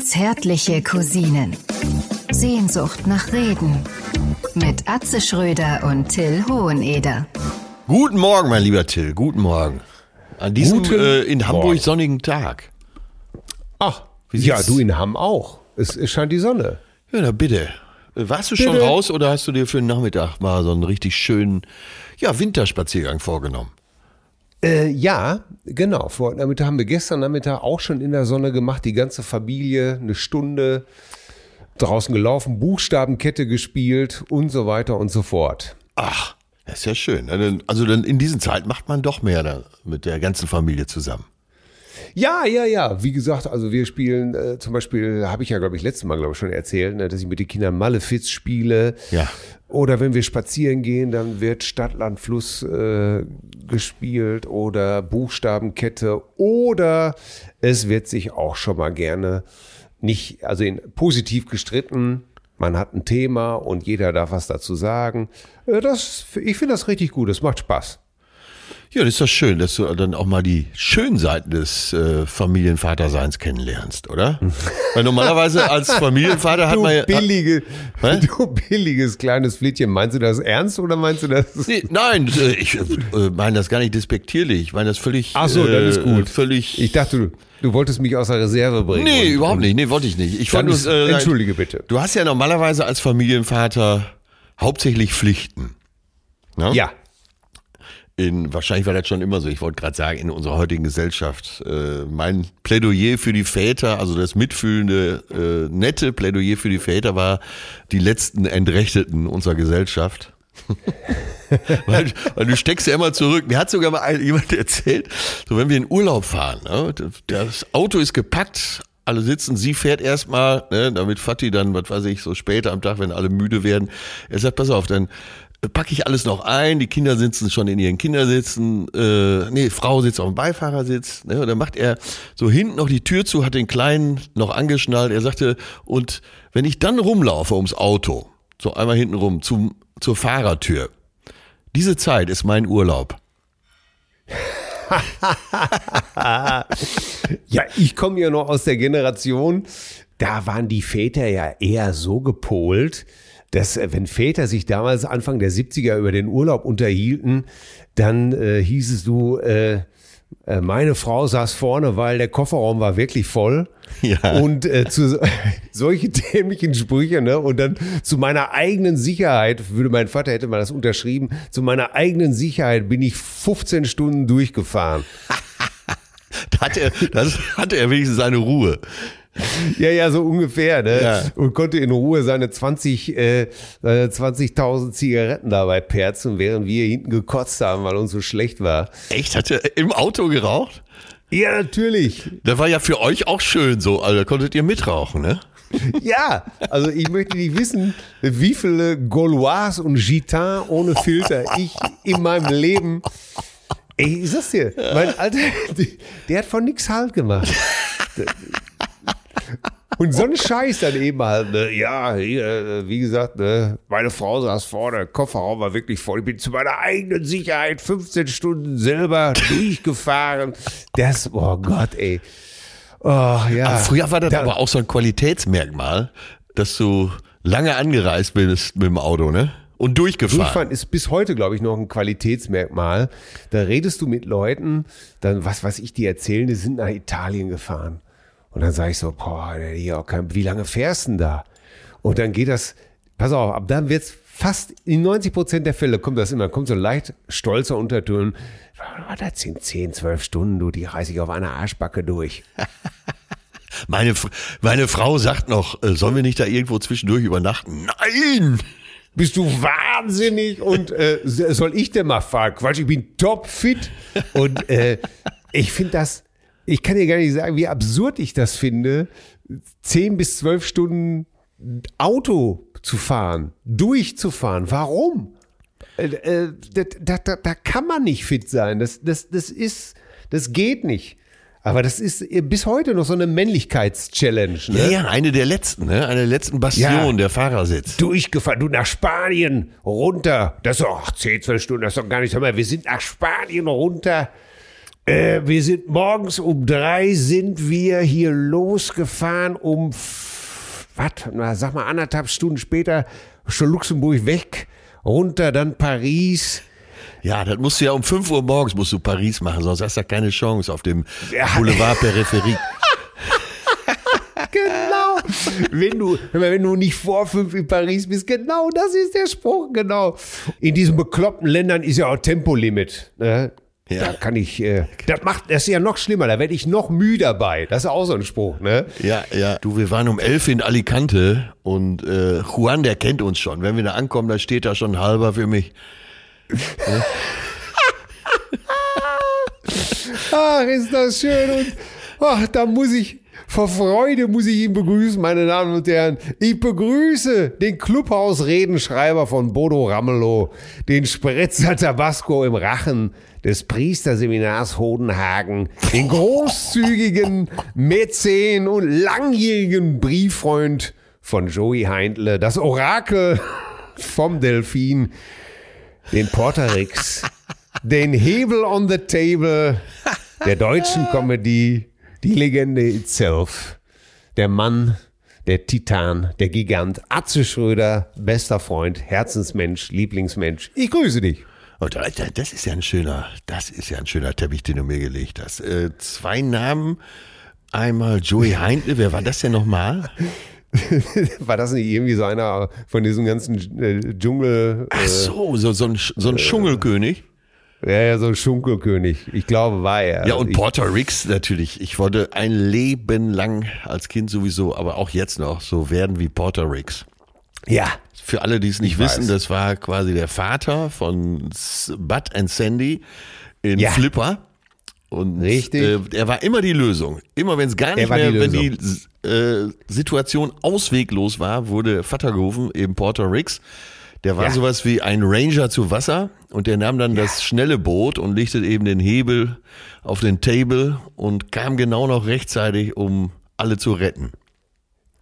Zärtliche Cousinen. Sehnsucht nach Reden. Mit Atze Schröder und Till Hoheneder. Guten Morgen, mein lieber Till. Guten Morgen. An diesem äh, in Hamburg Morgen. sonnigen Tag. Ach, Wie ja, du in Hamm auch. Es, es scheint die Sonne. Ja, na bitte. Äh, Warst du schon Bitte. raus oder hast du dir für den Nachmittag mal so einen richtig schönen ja, Winterspaziergang vorgenommen? Äh, ja, genau. Vor, damit haben wir gestern Nachmittag auch schon in der Sonne gemacht. Die ganze Familie, eine Stunde draußen gelaufen, Buchstabenkette gespielt und so weiter und so fort. Ach, das ist ja schön. Also in diesen Zeit macht man doch mehr mit der ganzen Familie zusammen. Ja, ja, ja. Wie gesagt, also wir spielen äh, zum Beispiel, habe ich ja, glaube ich, letztes Mal, glaube ich, schon erzählt, ne, dass ich mit den Kindern Malefiz spiele. Ja. Oder wenn wir spazieren gehen, dann wird Stadt, Land, Fluss äh, gespielt oder Buchstabenkette. Oder es wird sich auch schon mal gerne nicht, also in, positiv gestritten. Man hat ein Thema und jeder darf was dazu sagen. Äh, Das, ich finde das richtig gut. Es macht Spaß. Ja, das ist doch schön, dass du dann auch mal die schönen Seiten des äh, Familienvaterseins kennenlernst, oder? Weil normalerweise als Familienvater hat man ja. billige, Hä? du billiges kleines Flittchen. Meinst du das ernst oder meinst du das? Nee, nein, äh, ich äh, meine das gar nicht despektierlich. Ich meine das völlig. Ach so, dann ist gut. Völlig. Ich dachte, du, du wolltest mich aus der Reserve bringen. nee, Und- überhaupt nicht. Nee, wollte ich nicht. Ich wollte ist, äh, entschuldige bitte. Du hast ja normalerweise als Familienvater hauptsächlich Pflichten. Ne? Ja. In, wahrscheinlich war das schon immer so. Ich wollte gerade sagen, in unserer heutigen Gesellschaft. Äh, mein Plädoyer für die Väter, also das mitfühlende, äh, nette Plädoyer für die Väter war die letzten Entrechteten unserer Gesellschaft. weil, weil du steckst ja immer zurück. Mir hat sogar mal jemand erzählt, so wenn wir in Urlaub fahren, ne, das Auto ist gepackt, alle sitzen, sie fährt erstmal, ne, damit Fatih dann, was weiß ich, so später am Tag, wenn alle müde werden, er sagt, pass auf, dann packe ich alles noch ein, die Kinder sitzen schon in ihren Kindersitzen, äh, nee, Frau sitzt auf dem Beifahrersitz, ne, und dann macht er so hinten noch die Tür zu, hat den Kleinen noch angeschnallt, er sagte, und wenn ich dann rumlaufe ums Auto, so einmal hinten rum, zum, zur Fahrertür, diese Zeit ist mein Urlaub. Ja, ich komme ja noch aus der Generation, da waren die Väter ja eher so gepolt, dass äh, wenn Väter sich damals Anfang der 70er über den Urlaub unterhielten, dann äh, hieß es du, äh, äh, meine Frau saß vorne, weil der Kofferraum war wirklich voll. Ja. Und äh, zu so- solche dämlichen Sprüche, ne? Und dann zu meiner eigenen Sicherheit, würde mein Vater hätte mal das unterschrieben, zu meiner eigenen Sicherheit bin ich 15 Stunden durchgefahren. Da hat er, das hatte er wenigstens seine Ruhe. Ja, ja, so ungefähr, ne? Ja. Und konnte in Ruhe seine 20, äh, seine 20.000 Zigaretten dabei perzen, während wir hinten gekotzt haben, weil uns so schlecht war. Echt? Hat er im Auto geraucht? Ja, natürlich. Das war ja für euch auch schön so, also da konntet ihr mitrauchen, ne? Ja, also ich möchte nicht wissen, wie viele Gaulois und Gitans ohne Filter ich in meinem Leben. Ey, ich sag's dir, mein Alter, der hat von nix Halt gemacht. Und so ein Scheiß dann eben halt, ne? ja, hier, wie gesagt, ne? meine Frau saß vorne, Kofferraum war wirklich voll. Ich bin zu meiner eigenen Sicherheit 15 Stunden selber durchgefahren. Das, oh Gott, ey. Oh, ja. Aber früher war das Da- aber auch so ein Qualitätsmerkmal, dass du lange angereist bist mit dem Auto, ne? Und durchgefahren. Durchfahren ist bis heute, glaube ich, noch ein Qualitätsmerkmal. Da redest du mit Leuten, dann, was weiß ich, die erzählen, die sind nach Italien gefahren. Und dann sage ich so, boah, kein, wie lange fährst du denn da? Und dann geht das, pass auf, ab dann wird's fast in 90 Prozent der Fälle kommt das immer, kommt so leicht stolzer Unterton. "Ah, Das sind 10, 12 Stunden, du, die reiß ich auf einer Arschbacke durch. Meine, meine Frau sagt noch, äh, sollen wir nicht da irgendwo zwischendurch übernachten? Nein! Bist du wahnsinnig und äh, soll ich denn mal fahren? Quatsch, ich bin topfit. Und äh, ich finde das, ich kann dir gar nicht sagen, wie absurd ich das finde, 10 bis 12 Stunden Auto zu fahren, durchzufahren. Warum? Äh, äh, da, da, da, da kann man nicht fit sein. Das, das, das ist, das geht nicht. Aber das ist äh, bis heute noch so eine Männlichkeitschallenge. Ne? Ja, ja, eine der letzten, ne? Eine der letzten Bastionen, Ja. der Fahrersitz. durchgefahren. Du nach Spanien runter. Das ist doch ach, 10, 12 Stunden, das ist doch gar nicht. Sag mal, wir sind nach Spanien runter. Äh, wir sind morgens um drei sind wir hier losgefahren, um, was, na, sag mal, anderthalb Stunden später schon Luxemburg weg, runter, dann Paris. Ja, das musst du ja um 5 Uhr morgens musst du Paris machen, sonst hast du ja keine Chance auf dem Boulevard Peripherie. genau. Wenn du, wenn du nicht vor fünf in Paris bist, genau, das ist der Spruch, genau. In diesen bekloppten Ländern ist ja auch Tempolimit. Ne? Ja. Da kann ich, äh, das macht, das ist ja noch schlimmer, da werde ich noch müde dabei. Das ist auch so ein Spruch, ne? Ja, ja. Du, wir waren um elf in Alicante und äh, Juan, der kennt uns schon. Wenn wir da ankommen, da steht da schon halber für mich. Ja. Ach, ist das schön und ach, da muss ich, vor Freude muss ich ihn begrüßen, meine Damen und Herren. Ich begrüße den Clubhaus-Redenschreiber von Bodo Ramelow, den Spritzer Tabasco im Rachen des Priesterseminars Hodenhagen, den großzügigen Mäzen und langjährigen Brieffreund von Joey Heindle, das Orakel vom Delfin, den Porterix, den Hebel on the Table der deutschen Comedy, die Legende itself, der Mann, der Titan, der Gigant, Atze Schröder, bester Freund, Herzensmensch, Lieblingsmensch. Ich grüße dich. Und das ist ja ein schöner, das ist ja ein schöner Teppich, den du mir gelegt hast. Äh, zwei Namen, einmal Joey Heindle, wer war das denn nochmal? war das nicht irgendwie so einer von diesem ganzen äh, Dschungel? Äh, Ach so, so, so ein, so ein äh, Dschungelkönig. Ja, ja, so ein Schunkelkönig. Ich glaube, war er. Ja, und Porter Ricks natürlich. Ich wollte ein Leben lang als Kind sowieso, aber auch jetzt noch so werden wie Porter Ricks. Ja. Für alle, die es nicht wissen, weiß. das war quasi der Vater von Bud and Sandy in ja. Flipper. Und Richtig. Äh, er war immer die Lösung. Immer wenn es gar nicht mehr, die wenn die äh, Situation ausweglos war, wurde Vater gerufen, eben Porter Ricks. Der war ja. sowas wie ein Ranger zu Wasser und der nahm dann ja. das schnelle Boot und legte eben den Hebel auf den Table und kam genau noch rechtzeitig, um alle zu retten.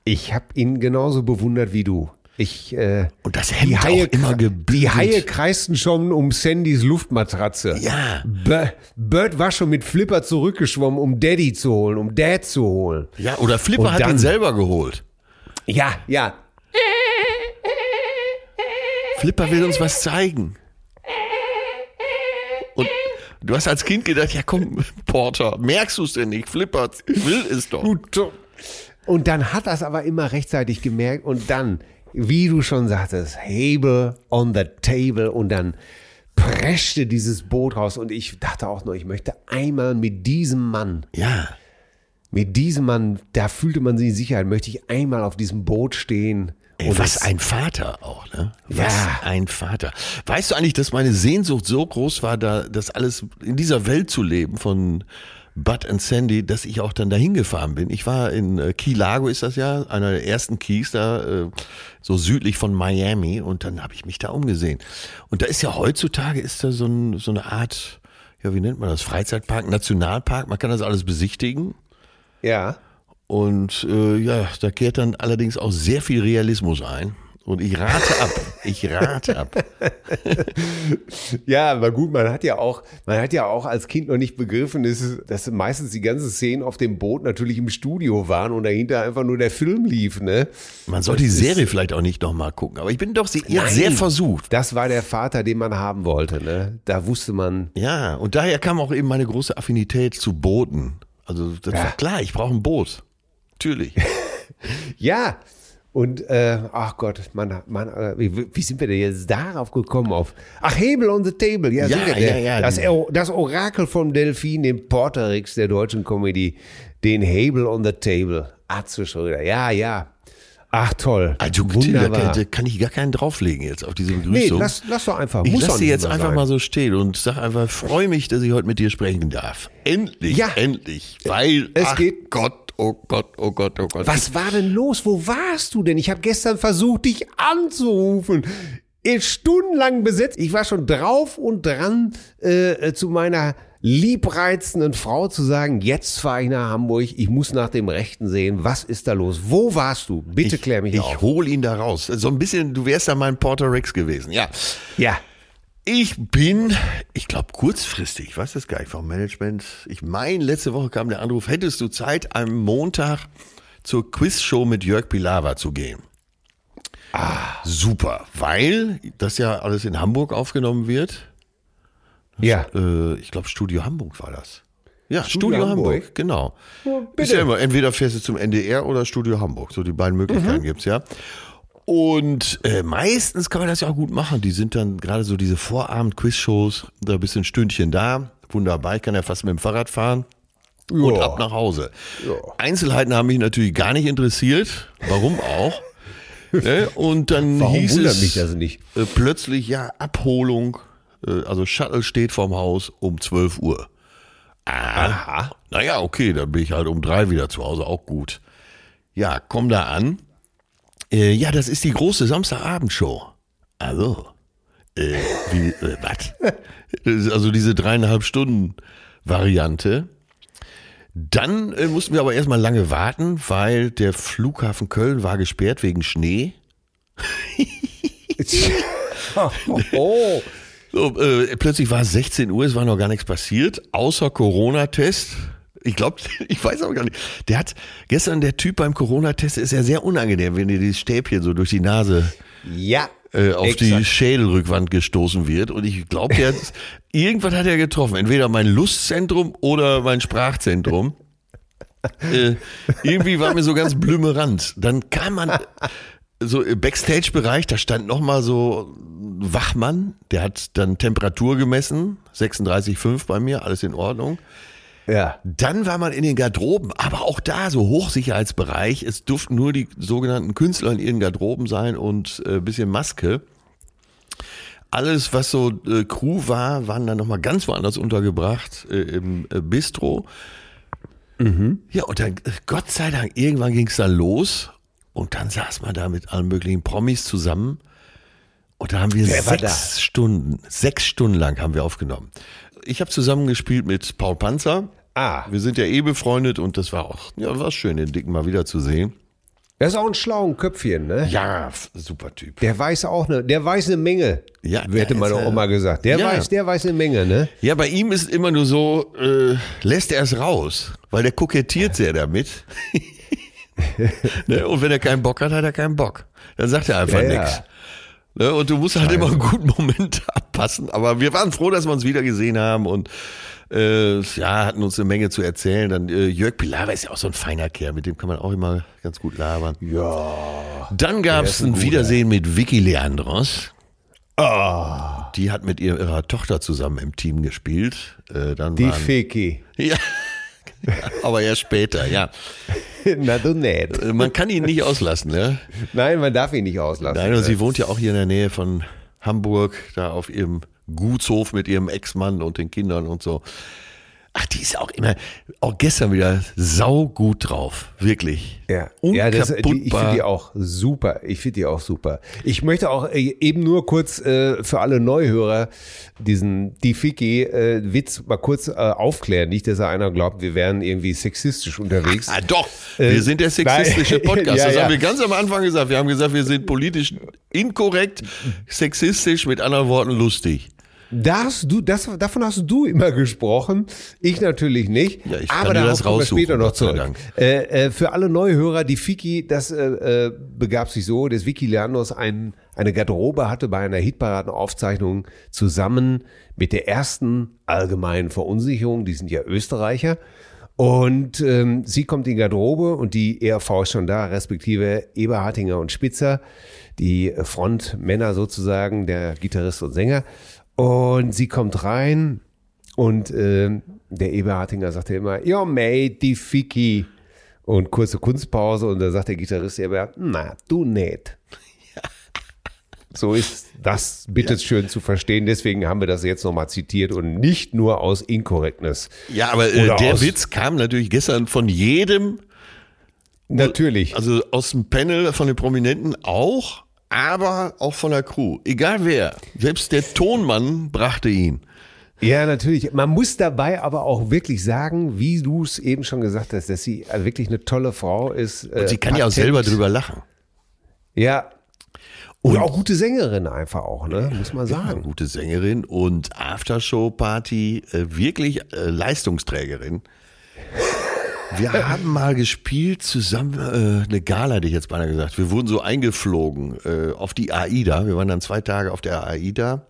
Ich habe ihn genauso bewundert wie du. Ich, äh, und das Hemd die Haie, auch immer gebügelt. Die Haie kreisten schon um Sandys Luftmatratze. Ja. B Bird war schon mit Flipper zurückgeschwommen, um Daddy zu holen, um Dad zu holen. Ja, oder Flipper und hat dann, ihn selber geholt. Ja, ja. Flipper will uns was zeigen. Und du hast als Kind gedacht, ja komm, Porter, merkst du es denn nicht? Flipper will es doch. Und dann hat das aber immer rechtzeitig gemerkt und dann wie du schon sagtest, Hebel on the table und dann preschte dieses Boot raus und ich dachte auch nur, ich möchte einmal mit diesem Mann. Ja. Mit diesem Mann, da fühlte man sich in Sicherheit, möchte ich einmal auf diesem Boot stehen. Ey, was ein Vater auch, ne? Was ja. ein Vater. Weißt du eigentlich, dass meine Sehnsucht so groß war, da das alles in dieser Welt zu leben von Bud and Sandy, dass ich auch dann dahin gefahren bin. Ich war in äh, Key Largo, ist das ja, einer der ersten Keys da, äh, so südlich von Miami. Und dann habe ich mich da umgesehen. Und da ist ja heutzutage ist da so, ein, so eine Art, ja, wie nennt man das? Freizeitpark, Nationalpark. Man kann das alles besichtigen. Ja. Und äh, ja, da kehrt dann allerdings auch sehr viel Realismus ein. Und ich rate ab. Ich rate ab. ja, aber gut, man hat ja auch, man hat ja auch als Kind noch nicht begriffen, dass, dass meistens die ganzen Szenen auf dem Boot natürlich im Studio waren und dahinter einfach nur der Film lief, ne? Man soll die Serie vielleicht auch nicht nochmal gucken, aber ich bin doch sehr, nein, sehr versucht. Das war der Vater, den man haben wollte, ne? Da wusste man. Ja, und daher kam auch eben meine große Affinität zu Booten. Also, das ja. war klar, ich brauche ein Boot. Natürlich. ja, und äh, ach Gott, man, man, äh, wie, wie, sind wir denn jetzt darauf gekommen? Auf ach Hebel on the Table, ja, ja, der, ja, ja. Das, das, Orakel vom Delfin, den Porterix der deutschen Comedy, den Hebel on the Table, Atze Schröder, ja, ja. Ach toll, also, wunderbar. Da kann ich gar keinen drauflegen jetzt auf diese Begrüßung. Nee, lass, lass doch einfach. Ich muss lass sie jetzt einfach sein. mal so stehen und sag einfach, freue mich, dass ich heute mit dir sprechen darf. Endlich, ja. endlich, weil es ach geht Gott oh Gott, oh Gott, oh Gott. Was war denn los? Wo warst du denn? Ich habe gestern versucht, dich anzurufen. Stundenlang besetzt. Ich war schon drauf und dran, äh, zu meiner liebreizenden Frau zu sagen, jetzt fahre ich nach Hamburg, ich muss nach dem Rechten sehen, was ist da los? Wo warst du? Bitte klär mich ich auf. Ich hol ihn da raus. So ein bisschen, du wärst da mein Porter Rex gewesen, ja. Ja. Ich bin, ich glaube kurzfristig, ich weiß das gar nicht vom Management. Ich meine, letzte Woche kam der Anruf, hättest du Zeit, am Montag zur Quizshow mit Jörg Pilawa zu gehen? Ah, super, weil das ja alles in Hamburg aufgenommen wird. Ja. Äh, ich glaube, Studio Hamburg war das. Ja, Studio Studio, Hamburg. Hamburg. genau. bitte. Ist ja immer, entweder fährst du zum NDR oder Studio Hamburg. So die beiden Möglichkeiten gibt's ja. Und äh, meistens kann man das ja auch gut machen. Die sind dann gerade so diese Vorabend-Quiz-Shows, da bist du ein Stündchen da. Wunderbar, ich kann ja fast mit dem Fahrrad fahren. Und Ja. ab nach Hause. Einzelheiten haben mich natürlich gar nicht interessiert. Warum auch? ne? Und dann Warum hieß wundert es mich das nicht? Äh, plötzlich, ja, Abholung. Äh, also Shuttle steht vorm Haus um 12 Uhr. Aha. Naja, okay, dann bin ich halt um drei wieder zu Hause, auch gut. Ja, komm da an. Äh, ja, das ist die große Samstagabendshow. Also, äh, wie, äh, was? Ist Also diese dreieinhalb Stunden Variante. Dann äh, mussten wir aber erstmal lange warten, weil der Flughafen Köln war gesperrt wegen Schnee. oh. So, äh, plötzlich war es 16 Uhr, es war noch gar nichts passiert, außer Corona-Test. Ich glaube, ich weiß auch gar nicht. Der hat gestern der Typ beim Corona-Test ist ja sehr unangenehm, wenn dir dieses Stäbchen so durch die Nase Ja. äh, auf die exakt. Schädelrückwand gestoßen wird. Und ich glaube, der hat, irgendwas hat er getroffen. Entweder mein Lustzentrum oder mein Sprachzentrum. äh, irgendwie war mir so ganz blümerant. Dann kam man so im Backstage-Bereich, da stand noch mal so ein Wachmann, der hat dann Temperatur gemessen, 36,5 bei mir, alles in Ordnung. Ja. Dann war man in den Garderoben, aber auch da so Hochsicherheitsbereich. Es durften nur die sogenannten Künstler in ihren Garderoben sein und äh, bisschen Maske. Alles, was so äh, Crew war, waren dann nochmal ganz woanders untergebracht, äh, im äh, Bistro. Ja, und dann, äh, Gott sei Dank, irgendwann ging es dann los und dann saß man da mit allen möglichen Promis zusammen und da haben wir Wer sechs Stunden, sechs Stunden lang haben wir aufgenommen. Ich habe zusammengespielt mit Paul Panzer. Ah. Wir sind ja eh befreundet und das war auch, ja, war schön, den Dicken mal wieder zu sehen. Er ist auch ein schlauer Köpfchen, ne? Ja, super Typ. Der weiß auch eine, der weiß eine Menge. Ja, hätte meine äh, Oma gesagt. Der ja. weiß, der weiß eine Menge, ne? Ja, bei ihm ist immer nur so, äh, lässt er es raus, weil der kokettiert sehr damit. ne? Und wenn er keinen Bock hat, hat er keinen Bock. Dann sagt er einfach Ja, nichts. Ne? Und du musst halt immer einen guten Moment abpassen. Aber wir waren froh, dass wir uns wieder gesehen haben und äh, ja, hatten uns eine Menge zu erzählen. Dann äh, Jörg Pilawa ist ja auch so ein feiner Kerl, mit dem kann man auch immer ganz gut labern. Ja. Dann gab es ein ein. Wiedersehen mit Vicky Leandros. Ah. Die hat mit ihr, ihrer Tochter zusammen im Team gespielt. Äh, dann Die waren, Feki. ja, aber erst später, ja. Na du nicht. Äh, Man kann ihn nicht auslassen, ne? Nein, man darf ihn nicht auslassen. Nein, und sie wohnt ja auch hier in der Nähe von Hamburg, da auf ihrem Gutshof mit ihrem Ex-Mann und den Kindern und so. Ach, die ist auch immer, auch gestern wieder sau gut drauf, wirklich. Ja, ja das, die, ich finde die auch super. Ich finde die auch super. Ich möchte auch äh, eben nur kurz äh, für alle Neuhörer diesen die Fiki äh, Witz mal kurz äh, aufklären. Nicht, dass da einer glaubt, wir wären irgendwie sexistisch unterwegs. Ah, doch, wir Äh, sind der sexistische. Podcast. Ja, das ja. haben wir ganz am Anfang gesagt. Wir haben gesagt, wir sind politisch inkorrekt, sexistisch, mit anderen Worten lustig. Da hast du, das, davon hast du immer gesprochen. Ich natürlich nicht. Ja, ich aber darauf das kommen wir später noch zurück. Äh, äh, für alle Neuhörer, die Fiki, das äh, äh, begab sich so, dass Vicky Leandros ein, eine Garderobe hatte bei einer Hitparadenaufzeichnung zusammen mit der ersten allgemeinen Verunsicherung. Die sind ja Österreicher. Und ähm, sie kommt in die Garderobe und die ERV ist schon da, respektive Eberhartinger und Spitzer, die Frontmänner sozusagen, der Gitarrist und Sänger. Und sie kommt rein und ähm, der Eberhartinger sagte immer, ja, mate, die Ficky. Und kurze Kunstpause und da sagt der Gitarrist Eberhard, na, du nicht. So ist das bitte schön zu verstehen. Deswegen haben wir das jetzt nochmal zitiert und nicht nur aus Incorrectness. Ja, aber äh, der Witz kam natürlich gestern von jedem, Natürlich. also aus dem Panel, von den Prominenten auch, aber auch von der Crew. Egal wer. Selbst der Tonmann brachte ihn. Ja, natürlich. Man muss dabei aber auch wirklich sagen, wie du es eben schon gesagt hast, dass sie äh, wirklich eine tolle Frau ist. Und sie kann ja auch selber drüber lachen. Ja, Und auch gute Sängerin einfach auch, ne? muss man sagen. Gute Sängerin und Aftershow-Party, äh, wirklich äh, Leistungsträgerin. Wir haben mal gespielt zusammen, äh, eine Gala, hätte ich jetzt beinahe gesagt. Wir wurden so eingeflogen äh, auf die AIDA. Wir waren dann zwei Tage auf der AIDA.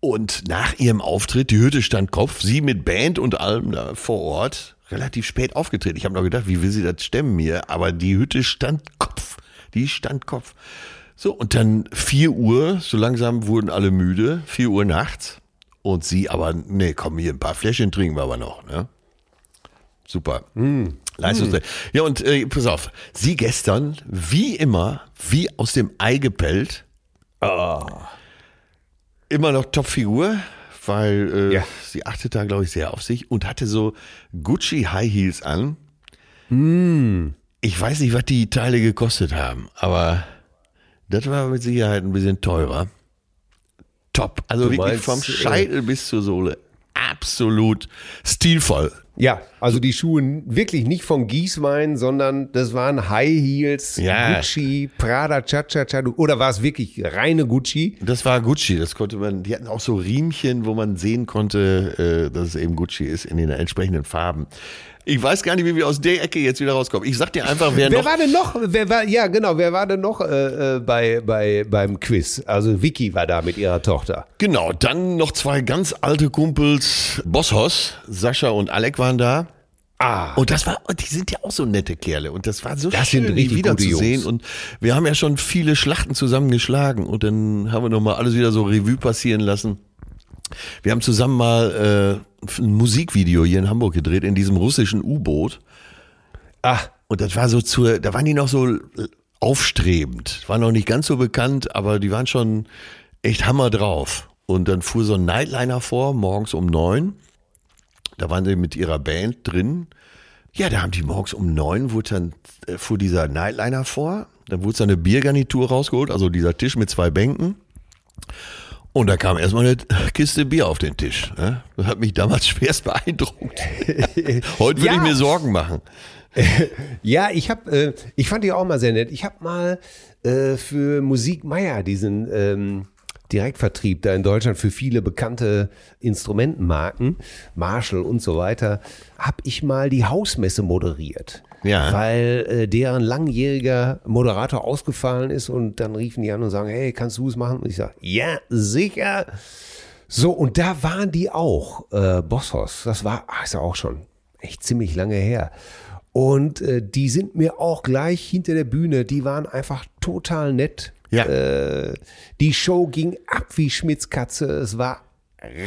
Und nach ihrem Auftritt, die Hütte stand Kopf, sie mit Band und allem da vor Ort, relativ spät aufgetreten. Ich habe noch gedacht, wie will sie das stemmen hier? Aber die Hütte stand Kopf. Die stand Kopf. So, und dann vier Uhr, so langsam wurden alle müde, vier Uhr nachts. Und sie aber, nee, komm hier, ein paar Fläschchen trinken wir aber noch, ne? Super. Mm. Leistungsträger. Mm. Ja, und äh, pass auf, sie gestern, wie immer, wie aus dem Ei gepellt. Oh. Immer noch Topfigur, weil äh, ja. sie achtet da, glaube ich, sehr auf sich und hatte so Gucci High Heels an. Mm. Ich weiß nicht, was die Teile gekostet haben, aber das war mit Sicherheit ein bisschen teurer. Top. Also du wirklich meinst, vom äh, Scheitel äh, bis zur Sohle. Absolut stilvoll. Ja, also die Schuhe wirklich nicht von Gießwein, sondern das waren High Heels, ja. Gucci, Prada, Cha-Cha-Cha. Oder war es wirklich reine Gucci? Das war Gucci. Das konnte man, die hatten auch so Riemchen, wo man sehen konnte, äh, dass es eben Gucci ist in den entsprechenden Farben. Ich weiß gar nicht, wie wir aus der Ecke jetzt wieder rauskommen. Ich sag dir einfach, wer, wer noch. Wer war denn noch? Wer war, ja, genau, wer war denn noch äh, äh, bei, bei, beim Quiz? Also Vicky war da mit ihrer Tochter. Genau, dann noch zwei ganz alte Kumpels, Bosshaus, Sascha und Alec waren da. Ah. Und das war, die sind ja auch so nette Kerle. Und das war so das schön, die wieder zu sehen. Und wir haben ja schon viele Schlachten zusammengeschlagen. Und dann haben wir nochmal alles wieder so Revue passieren lassen. Wir haben zusammen mal äh, ein Musikvideo hier in Hamburg gedreht, in diesem russischen U-Boot. Ach. Und das war so zur, da waren die noch so aufstrebend. War noch nicht ganz so bekannt, aber die waren schon echt Hammer drauf. Und dann fuhr so ein Nightliner vor, morgens um neun. Da waren sie mit ihrer Band drin. Ja, da haben die morgens um neun, wurde dann, äh, fuhr dieser Nightliner vor. Dann wurde so eine Biergarnitur rausgeholt, also dieser Tisch mit zwei Bänken. Und da kam erstmal eine Kiste Bier auf den Tisch. Ne? Das hat mich damals schwerst beeindruckt. Heute würde ja. ich mir Sorgen machen. Ja, ich habe, äh, ich fand die auch mal sehr nett. Ich habe mal äh, für Musik Meier diesen ähm, Direktvertrieb da in Deutschland für viele bekannte Instrumentenmarken, Marshall und so weiter, habe ich mal die Hausmesse moderiert. Ja. Weil äh, deren langjähriger Moderator ausgefallen ist und dann riefen die an und sagen, hey, kannst du es machen? Und ich sage, ja, sicher. So, und da waren die auch, äh, Bosshaus. Das war, ach, ist ja auch schon echt ziemlich lange her. Und äh, die sind mir auch gleich hinter der Bühne, die waren einfach total nett. Ja. Äh, die Show ging ab wie Schmitzkatze. Es war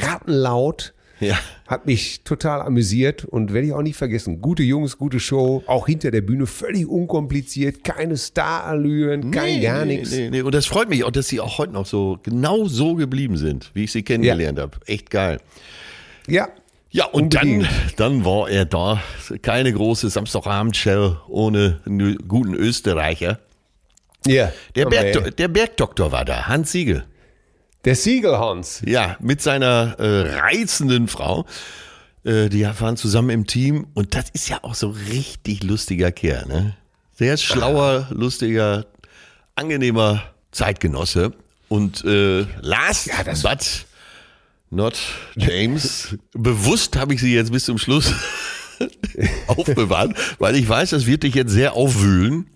rattenlaut. Ja. Hat mich total amüsiert und werde ich auch nicht vergessen. Gute Jungs, gute Show, auch hinter der Bühne völlig unkompliziert, keine Starallüren, kein nee, gar nichts. Nee, nee. Und das freut mich auch, dass sie auch heute noch so genau so geblieben sind, wie ich sie kennengelernt ja. habe. Echt geil. Ja. Ja, und dann, dann war er da. Keine große Samstagabendshow ohne einen guten Österreicher. Ja. Der, Berg, der Bergdoktor war da, Hans Siegel. Der Siegelhans. Ja, mit seiner äh, reizenden Frau. Äh, die fahren zusammen im Team und das ist ja auch so richtig lustiger Kerl, ne? Sehr schlauer, ah. lustiger, angenehmer Zeitgenosse. Und äh, last ja, das but not James, bewusst habe ich sie jetzt bis zum Schluss aufbewahrt, weil ich weiß, das wird dich jetzt sehr aufwühlen.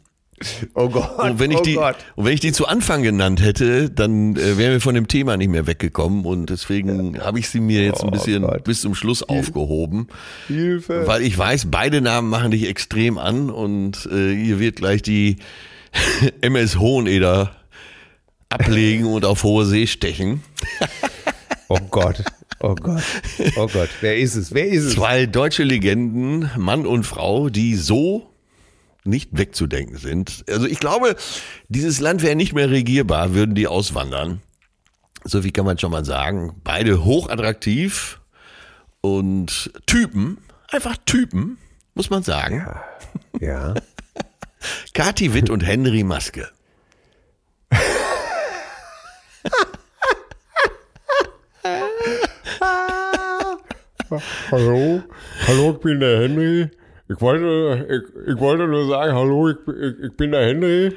Oh Gott. Und wenn ich, oh die, Gott. Und wenn ich die zu Anfang genannt hätte, dann äh, wären wir von dem Thema nicht mehr weggekommen. Und deswegen ja. habe ich sie mir jetzt ein oh bisschen oh bis zum Schluss aufgehoben. Hilfe. Weil ich weiß, beide Namen machen dich extrem an. Und äh, hier wird gleich die MS Hoheneder ablegen und auf hohe See stechen. oh Gott. Oh Gott, oh Gott, wer ist es? Wer ist es? Zwei deutsche Legenden, Mann und Frau, die so nicht wegzudenken sind. Also ich glaube, dieses Land wäre nicht mehr regierbar, würden die auswandern. So viel kann man schon mal sagen. Beide hochattraktiv und Typen, einfach Typen, muss man sagen. Ja. ja. Kati Witt und Henry Maske. hallo, hallo, ich bin der Henry. Ich wollte, ich, ich wollte nur sagen, hallo, ich, ich, ich bin der Henry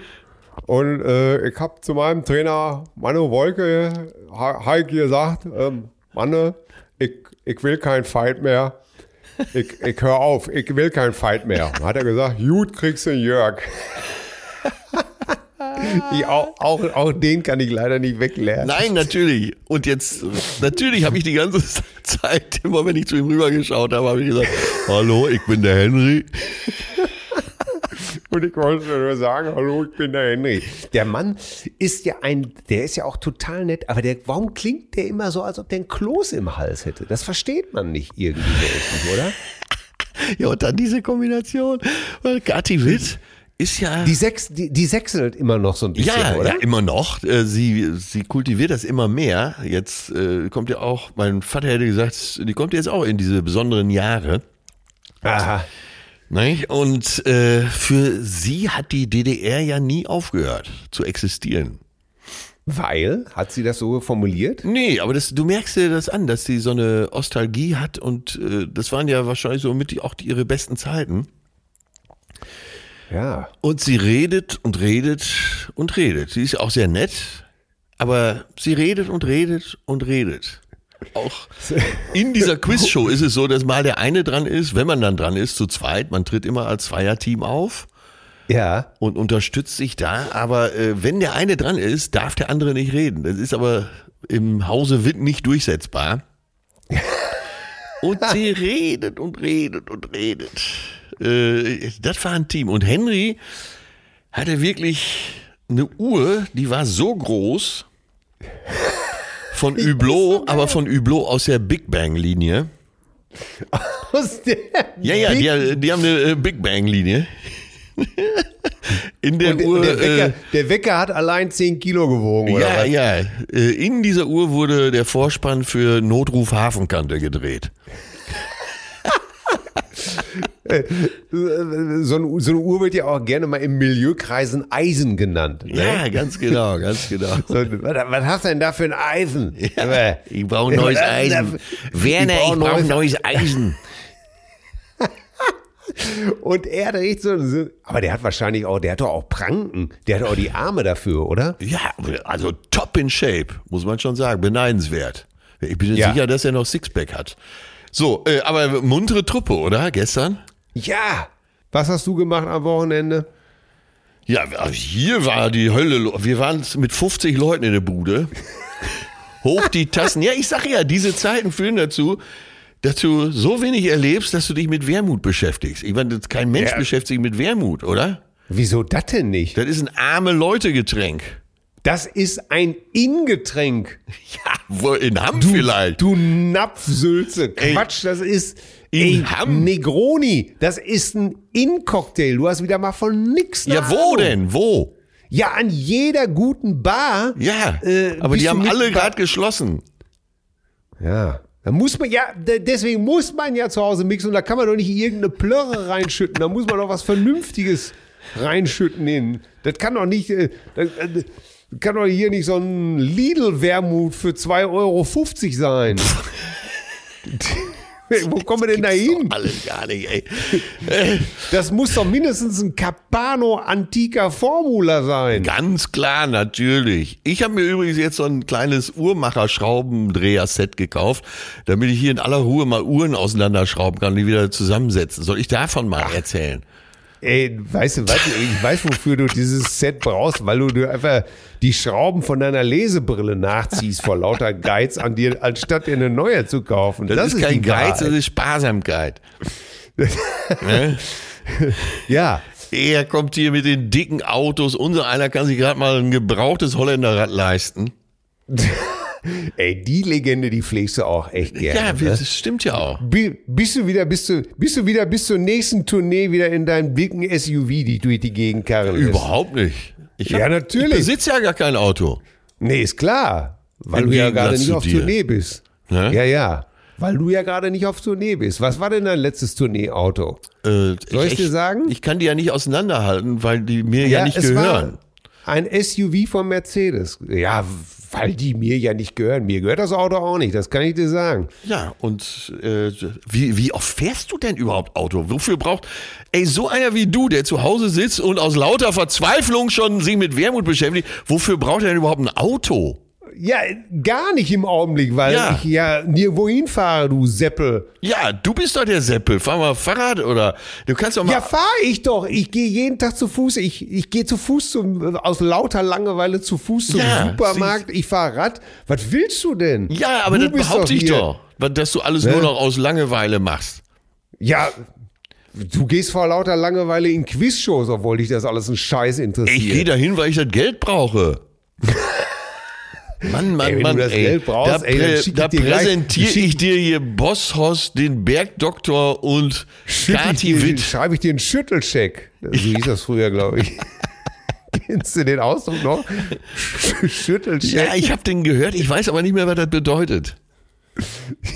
Und äh, ich habe zu meinem Trainer Manu Wolke Heike gesagt, ähm, Manne, ich, ich will kein Fight mehr. Ich, ich höre auf, ich will kein Fight mehr. Hat er gesagt, gut kriegst du Jörg. Ich, auch, auch, auch den kann ich leider nicht weglernen. Nein, natürlich. Und jetzt, natürlich habe ich die ganze Zeit, immer wenn ich zu ihm rübergeschaut habe, habe ich gesagt, hallo, ich bin der Henry. Und ich wollte nur sagen, hallo, ich bin der Henry. Der Mann ist ja ein, der ist ja auch total nett, aber der, warum klingt der immer so, als ob der ein Kloß im Hals hätte? Das versteht man nicht irgendwie so richtig, oder? Ja, und dann diese Kombination. Gatti Witt ist ja. Die, Sechs, die, die sechselt immer noch so ein bisschen, ja, oder? ja, immer noch. Äh, Sie, sie kultiviert das immer mehr. Jetzt äh, kommt ja auch, mein Vater hätte gesagt, die kommt jetzt auch in diese besonderen Jahre. Aha. Ne? Und äh, für sie hat die DDR ja nie aufgehört zu existieren. Weil? Hat sie das so formuliert? Nee, aber das, du merkst dir das an, dass sie so eine Ostalgie hat und äh, das waren ja wahrscheinlich so mit die, auch die, ihre besten Zeiten. Ja. Und sie redet und redet und redet. Sie ist auch sehr nett, aber sie redet und redet und redet. Auch in dieser Quizshow ist es so, dass mal der eine dran ist, wenn man dann dran ist, zu zweit, man tritt immer als Zweierteam auf Ja. und unterstützt sich da, aber äh, wenn der eine dran ist, darf der andere nicht reden. Das ist aber im Hause Witt nicht durchsetzbar. Und sie redet und redet und redet. Äh, das war ein Team. Und Henry hatte wirklich eine Uhr, die war so groß von Hublot, aber von Hublot aus der Big Bang Linie. Aus der Ja, ja, die, die haben eine äh, Big Bang Linie. In der Und Uhr. der, Wecker, äh, der Wecker hat allein 10 Kilo gewogen, oder ja, was? ja. Äh, In dieser Uhr wurde der Vorspann für Notruf Hafenkante gedreht. So, eine, so eine Uhr wird ja auch gerne mal im Milieukreisen Eisen genannt. Ne? Ja, ganz genau, ganz genau. So, was, was hast du denn da für ein Eisen? Ja, ich brauche neues Eisen. Werner, ich brauch brauche neues- neues Eisen. Und er dreht so, so, aber der hat wahrscheinlich auch, der hat doch auch Pranken, der hat auch die Arme dafür, oder? Ja, also top in shape, muss man schon sagen. Beneidenswert. Ich bin Ja. sicher, dass er noch Sixpack hat. So, äh, aber muntere Truppe, oder? Gestern? Ja. Was hast du gemacht am Wochenende? Ja, hier war die Hölle. Wir waren mit 50 Leuten in der Bude. Hoch die Tassen. Ja, ich sag ja, diese Zeiten führen dazu, dass du so wenig erlebst, dass du dich mit Wermut beschäftigst. Ich meine, kein Mensch Ja. beschäftigt sich mit Wermut, oder? Wieso das denn nicht? Das ist ein arme Leute-Getränk. Das ist ein Ingetränk. Ja, wo in Hamm vielleicht. Du Napfsülze. Quatsch, das ist in Hamm. Negroni. Das ist ein In-Cocktail. Du hast wieder mal von nix ja, wo Ahnung. denn? Wo? Ja, an jeder guten Bar. Ja, Äh, aber die haben alle gerade geschlossen. Ja. Da muss man ja, de- deswegen muss man ja zu Hause mixen und da kann man doch nicht irgendeine Plörre reinschütten. Da muss man doch was Vernünftiges reinschütten hin. Das kann doch nicht, äh, das, äh, kann doch hier nicht so ein Lidl-Wermut für 2,50 Euro sein. Wo kommen wir denn da hin? Alles gar nicht, ey. Das muss doch mindestens ein Capano Antica Formula sein. Ganz klar, natürlich. Ich habe mir übrigens jetzt so ein kleines Uhrmacher-Schraubendreher-Set gekauft, damit ich hier in aller Ruhe mal Uhren auseinanderschrauben kann und die wieder zusammensetzen. Soll ich davon mal erzählen? Ey, weißt du was? Ich weiß, wofür du dieses Set brauchst, weil du dir einfach die Schrauben von deiner Lesebrille nachziehst vor lauter Geiz an dir, anstatt dir eine neue zu kaufen. Das, ist kein die Geiz, das ist Sparsamkeit. ne? Ja, Er kommt hier mit den dicken Autos. Unser einer kann sich gerade mal ein gebrauchtes Holländerrad leisten. ey, die Legende, die pflegst du auch echt gerne. Ja, ne? das stimmt ja auch. Bi- Bist du wieder, bist du, bist du wieder bis zur nächsten Tournee wieder in deinem dicken SUV, die durch die Gegend karren? Überhaupt nicht. Ich Ja, natürlich. Ich besitze ja gar kein Auto. Nee, ist klar. Weil Im du ja gerade nicht auf dir. Tournee bist. Ne? Ja, ja. Weil du ja gerade nicht auf Tournee bist. Was war denn dein letztes Tourneeauto? Äh, Soll ich dir sagen? Ich kann die ja nicht auseinanderhalten, weil die mir ja, nicht es gehören. Ein SUV von Mercedes. Ja, Weil die mir ja nicht gehören. Mir gehört das Auto auch nicht, das kann ich dir sagen. Ja, und äh, wie, wie oft fährst du denn überhaupt Auto? Wofür braucht, ey, so einer wie du, der zu Hause sitzt und aus lauter Verzweiflung schon sich mit Wermut beschäftigt, wofür braucht er denn überhaupt ein Auto? Ja, gar nicht im Augenblick, weil Ja. ich ja nirgendwo hinfahre, du Seppel. Ja, du bist doch der Seppel. Fahr mal Fahrrad oder du kannst doch mal. Ja, fahre ich doch. Ich gehe jeden Tag zu Fuß. Ich, ich gehe zu Fuß zum, aus lauter Langeweile zu Fuß zum Ja, Supermarkt. Ich fahre Rad. Was willst du denn? ja, aber du das behaupte ich doch, dass du alles nur noch aus Langeweile machst. Ja, du gehst vor lauter Langeweile in Quizshows, obwohl dich das alles ein Scheiß interessiert. Ich gehe dahin, weil ich das Geld brauche. Mann, Mann, Ey, wenn Mann, du das ey, Geld brauchst, da, ey, da präsentiere ich dir hier Bosshaus, den Bergdoktor und Kati Witt. schreibe ich dir einen Schüttelcheck. So hieß das früher, glaube ich. Kennst du den Ausdruck noch? Schüttelcheck. Ja, ich habe den gehört, ich weiß aber nicht mehr, was das bedeutet.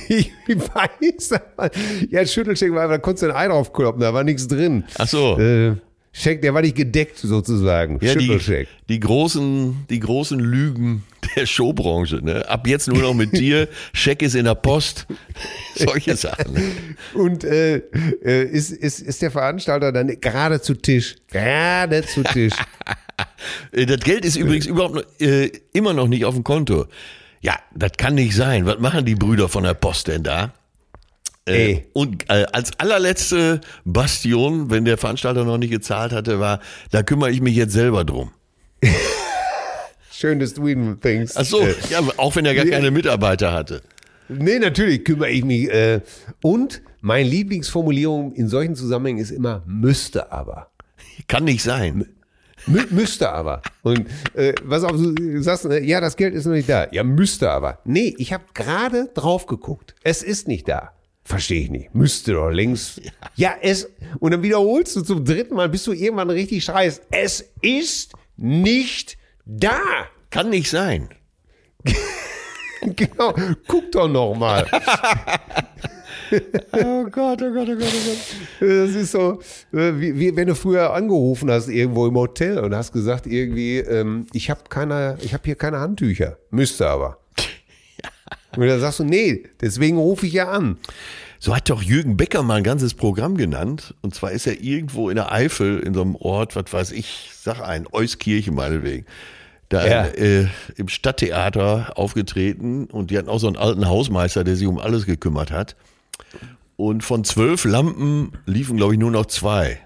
Ich weiß, aber, ja, Schüttelcheck war, da konntest du ein Ei drauf kloppen, da war nichts drin. Ach so. Äh, Scheck, der war nicht gedeckt sozusagen. Ja, die, die, großen, die großen Lügen der Showbranche. Ne? Ab jetzt nur noch mit dir, Scheck ist in der Post, solche Sachen. Ne? Und äh, äh, ist, ist, ist der Veranstalter dann gerade zu Tisch? Gerade zu Tisch. Äh, Das Geld ist übrigens überhaupt noch, äh, immer noch nicht auf dem Konto. Ja, das kann nicht sein. Was machen die Brüder von der Post denn da? Äh, Ey. und äh, als allerletzte Bastion, wenn der Veranstalter noch nicht gezahlt hatte, war, da kümmere ich mich jetzt selber drum. Schön, dass du ihn denkst. Ach so, Äh, ja, auch wenn er gar keine Mitarbeiter hatte. nee, natürlich kümmere ich mich. Äh, und meine Lieblingsformulierung in solchen Zusammenhängen ist immer müsste aber. Kann nicht sein. Mü müsste aber. Und äh, was auch du sagst, ja, das Geld ist noch nicht da. Ja, müsste aber. Nee, ich habe gerade drauf geguckt. Es ist nicht da. Verstehe ich nicht. Müsste doch längst. Ja. es. Und dann wiederholst du zum dritten Mal, bis du irgendwann richtig schreist. Es ist nicht da. Kann nicht sein. Genau. Guck doch noch mal. Oh Gott, oh Gott, oh Gott, oh Gott. Das ist so, äh, wie, wie wenn du früher angerufen hast irgendwo im Hotel und hast gesagt irgendwie, ähm, ich habe keine, ich habe hier keine Handtücher. Müsste aber. Und dann sagst du, nee, deswegen rufe ich ja an. So hat doch Jürgen Becker mal ein ganzes Programm genannt. Und zwar ist er irgendwo in der Eifel, in so einem Ort, was weiß ich, sag ein, Euskirchen meinetwegen. Da Ja. äh, im Stadttheater aufgetreten und die hatten auch so einen alten Hausmeister, der sich um alles gekümmert hat. Und von zwölf Lampen liefen, glaube ich, nur noch zwei.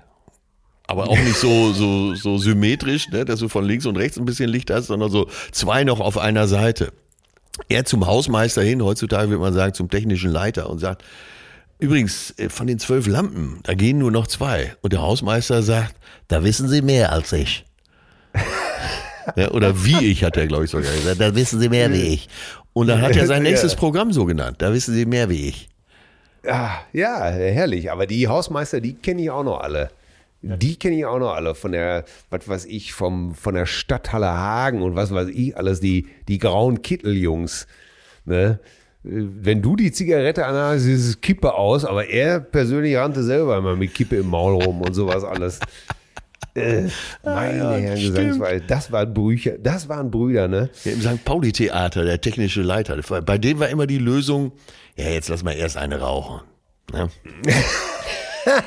Aber auch nicht so, so, so symmetrisch, ne, dass du von links und rechts ein bisschen Licht hast, sondern so zwei noch auf einer Seite. Er zum Hausmeister hin, heutzutage würde man sagen zum technischen Leiter und sagt, übrigens, äh, von den zwölf Lampen, da gehen nur noch zwei. Und der Hausmeister sagt, da wissen Sie mehr als ich. ja, oder wie ich, hat er, glaube ich, sogar gesagt, da wissen Sie mehr wie ich. Und dann hat er sein Ja. nächstes Programm so genannt, da wissen Sie mehr wie ich. Ja, ja, herrlich. Aber die Hausmeister, die kenne ich auch noch alle. Die kenne ich auch noch alle von der, was weiß ich, vom, von der Stadthalle Hagen und was weiß ich, alles die, die grauen Kitteljungs. Ne? Wenn du die Zigarette anhast, sieht es Kippe aus, aber er persönlich rannte selber immer mit Kippe im Maul rum und sowas alles. Äh, meine ja, Herren. Gesangsweise, das waren Brücher, das waren Brüder, ne? Ja, Im St. Pauli-Theater, der technische Leiter, bei dem war immer die Lösung, ja, jetzt lass mal erst eine rauchen. Ne?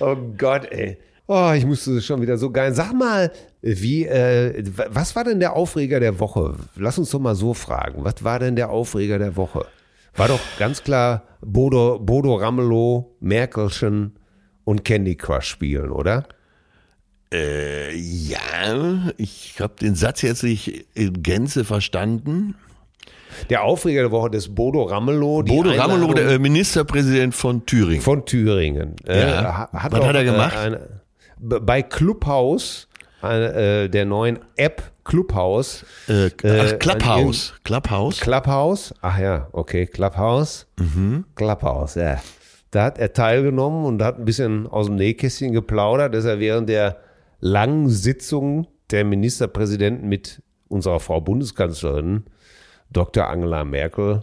Oh Gott, ey. Oh, ich musste schon wieder so geil. Sag mal, wie, äh, was war denn der Aufreger der Woche? Lass uns doch mal so fragen. Was war denn der Aufreger der Woche? War doch ganz klar Bodo, Bodo Ramelow, Merkelchen und Candy Crush spielen, oder? Äh, ja, ich habe den Satz jetzt nicht in Gänze verstanden. Der Aufreger der Woche des Bodo Ramelow. die Bodo Ramelow, der äh, Ministerpräsident von Thüringen. von Thüringen. Ja. Äh, Was hat er gemacht? Äh, eine, b- bei Clubhouse, äh, der neuen App Clubhouse, Äh, äh, ach, Clubhouse. Clubhouse. Clubhouse, ach ja, okay, Clubhouse. Clubhouse, ja. Da hat er teilgenommen und hat ein bisschen aus dem Nähkästchen geplaudert, dass er während der langen Sitzung der Ministerpräsidenten mit unserer Frau Bundeskanzlerin, Dr. Angela Merkel,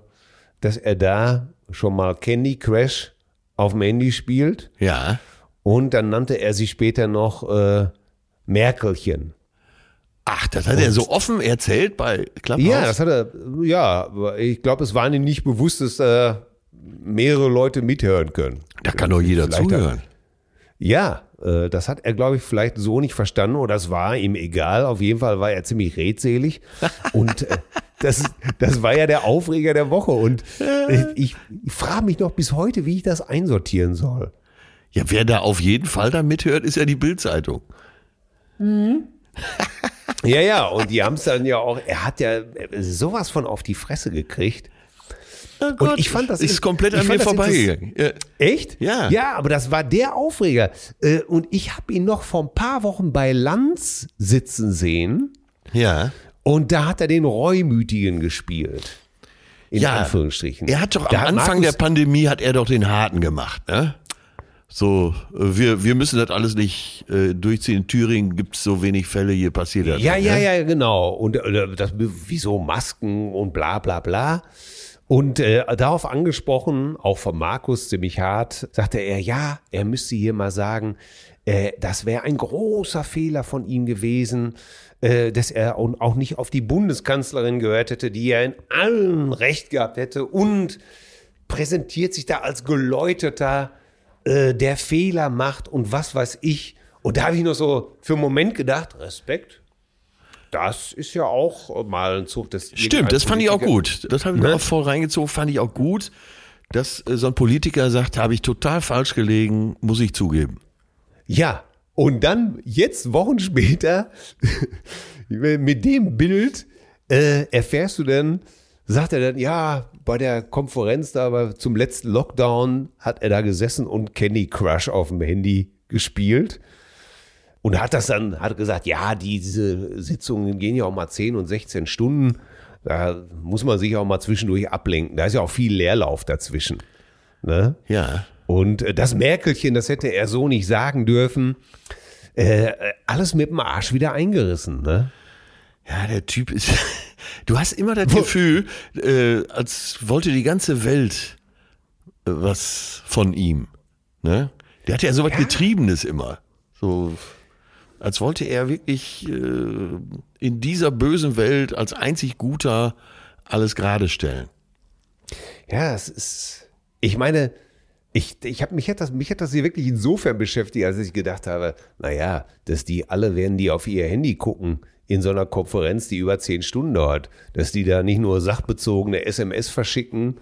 dass er da schon mal Candy Crash auf dem Handy spielt Ja. und dann nannte er sie später noch äh, Merkelchen. Ach, das hat er so offen erzählt bei Clubhouse? Ja, das hat er, ja, ich glaube, es war ihm nicht bewusst, dass äh, mehrere Leute mithören können. da kann doch jeder Vielleicht zuhören. Ja, äh, das hat er, glaube ich, vielleicht so nicht verstanden oder es war ihm egal. Auf jeden Fall war er ziemlich redselig. Und äh, das, das war ja der Aufreger der Woche. Und ich, ich frage mich noch bis heute, wie ich das einsortieren soll. Ja, wer da auf jeden Fall da mithört, ist ja die Bildzeitung. Ja, ja, und die haben es dann ja auch, er hat ja sowas von auf die Fresse gekriegt. Oh ich fand das ist komplett an mir vorbeigegangen. Ja. Echt? Ja. Ja, aber das war der Aufreger. Äh, Und ich habe ihn noch vor ein paar Wochen bei Lanz sitzen sehen. ja. Und da hat er den Reumütigen gespielt. In Ja, Anführungsstrichen. Er hat doch am Da hat Anfang Markus- der Pandemie hat er doch den Harten gemacht, ne? So, wir, wir müssen das alles nicht äh, durchziehen. In Thüringen gibt es so wenig Fälle, hier passiert das. Ja, nicht, ja, ne? ja, genau. Und äh, das, wieso Masken und bla bla bla. Und äh, darauf angesprochen, auch von Markus ziemlich hart, sagte er, ja, er müsste hier mal sagen, äh, das wäre ein großer Fehler von ihm gewesen, äh, dass er auch nicht auf die Bundeskanzlerin gehört hätte, die ja in allen Recht gehabt hätte und präsentiert sich da als geläuterter, äh, der Fehler macht und was weiß ich. Und da habe ich noch so für einen Moment gedacht, Respekt. Das ist ja auch mal ein Zug des. Stimmt, das fand ich auch gut. Das habe ich mir Ne? auch voll reingezogen, fand ich auch gut, dass äh, so ein Politiker sagt, habe ich total falsch gelegen, muss ich zugeben. Ja, und dann jetzt Wochen später mit dem Bild äh, erfährst du dann, sagt er dann, ja, bei der Konferenz da aber zum letzten Lockdown hat er da gesessen und Candy Crush auf dem Handy gespielt. Und hat das dann, hat gesagt, ja, diese Sitzungen gehen ja auch mal 10 und 16 Stunden. Da muss man sich auch mal zwischendurch ablenken. Da ist ja auch viel Leerlauf dazwischen. Ne? Ja. Und äh, das Merkelchen, das hätte er so nicht sagen dürfen. Äh, alles mit dem Arsch wieder eingerissen, ne? Ja, der Typ ist. Du hast immer das Gefühl, äh, als wollte die ganze Welt äh, was von ihm. Ne? Der hat ja so was Getriebenes immer. So, als wollte er wirklich äh, in dieser bösen Welt als einzig Guter alles gerade stellen. Ja, es ist. Ich meine, ich, ich hab, mich, hat das, mich hat das hier wirklich insofern beschäftigt, als ich gedacht habe, naja, dass die alle werden die auf ihr Handy gucken in so einer Konferenz, die über zehn Stunden dauert, dass die da nicht nur sachbezogene SMS verschicken,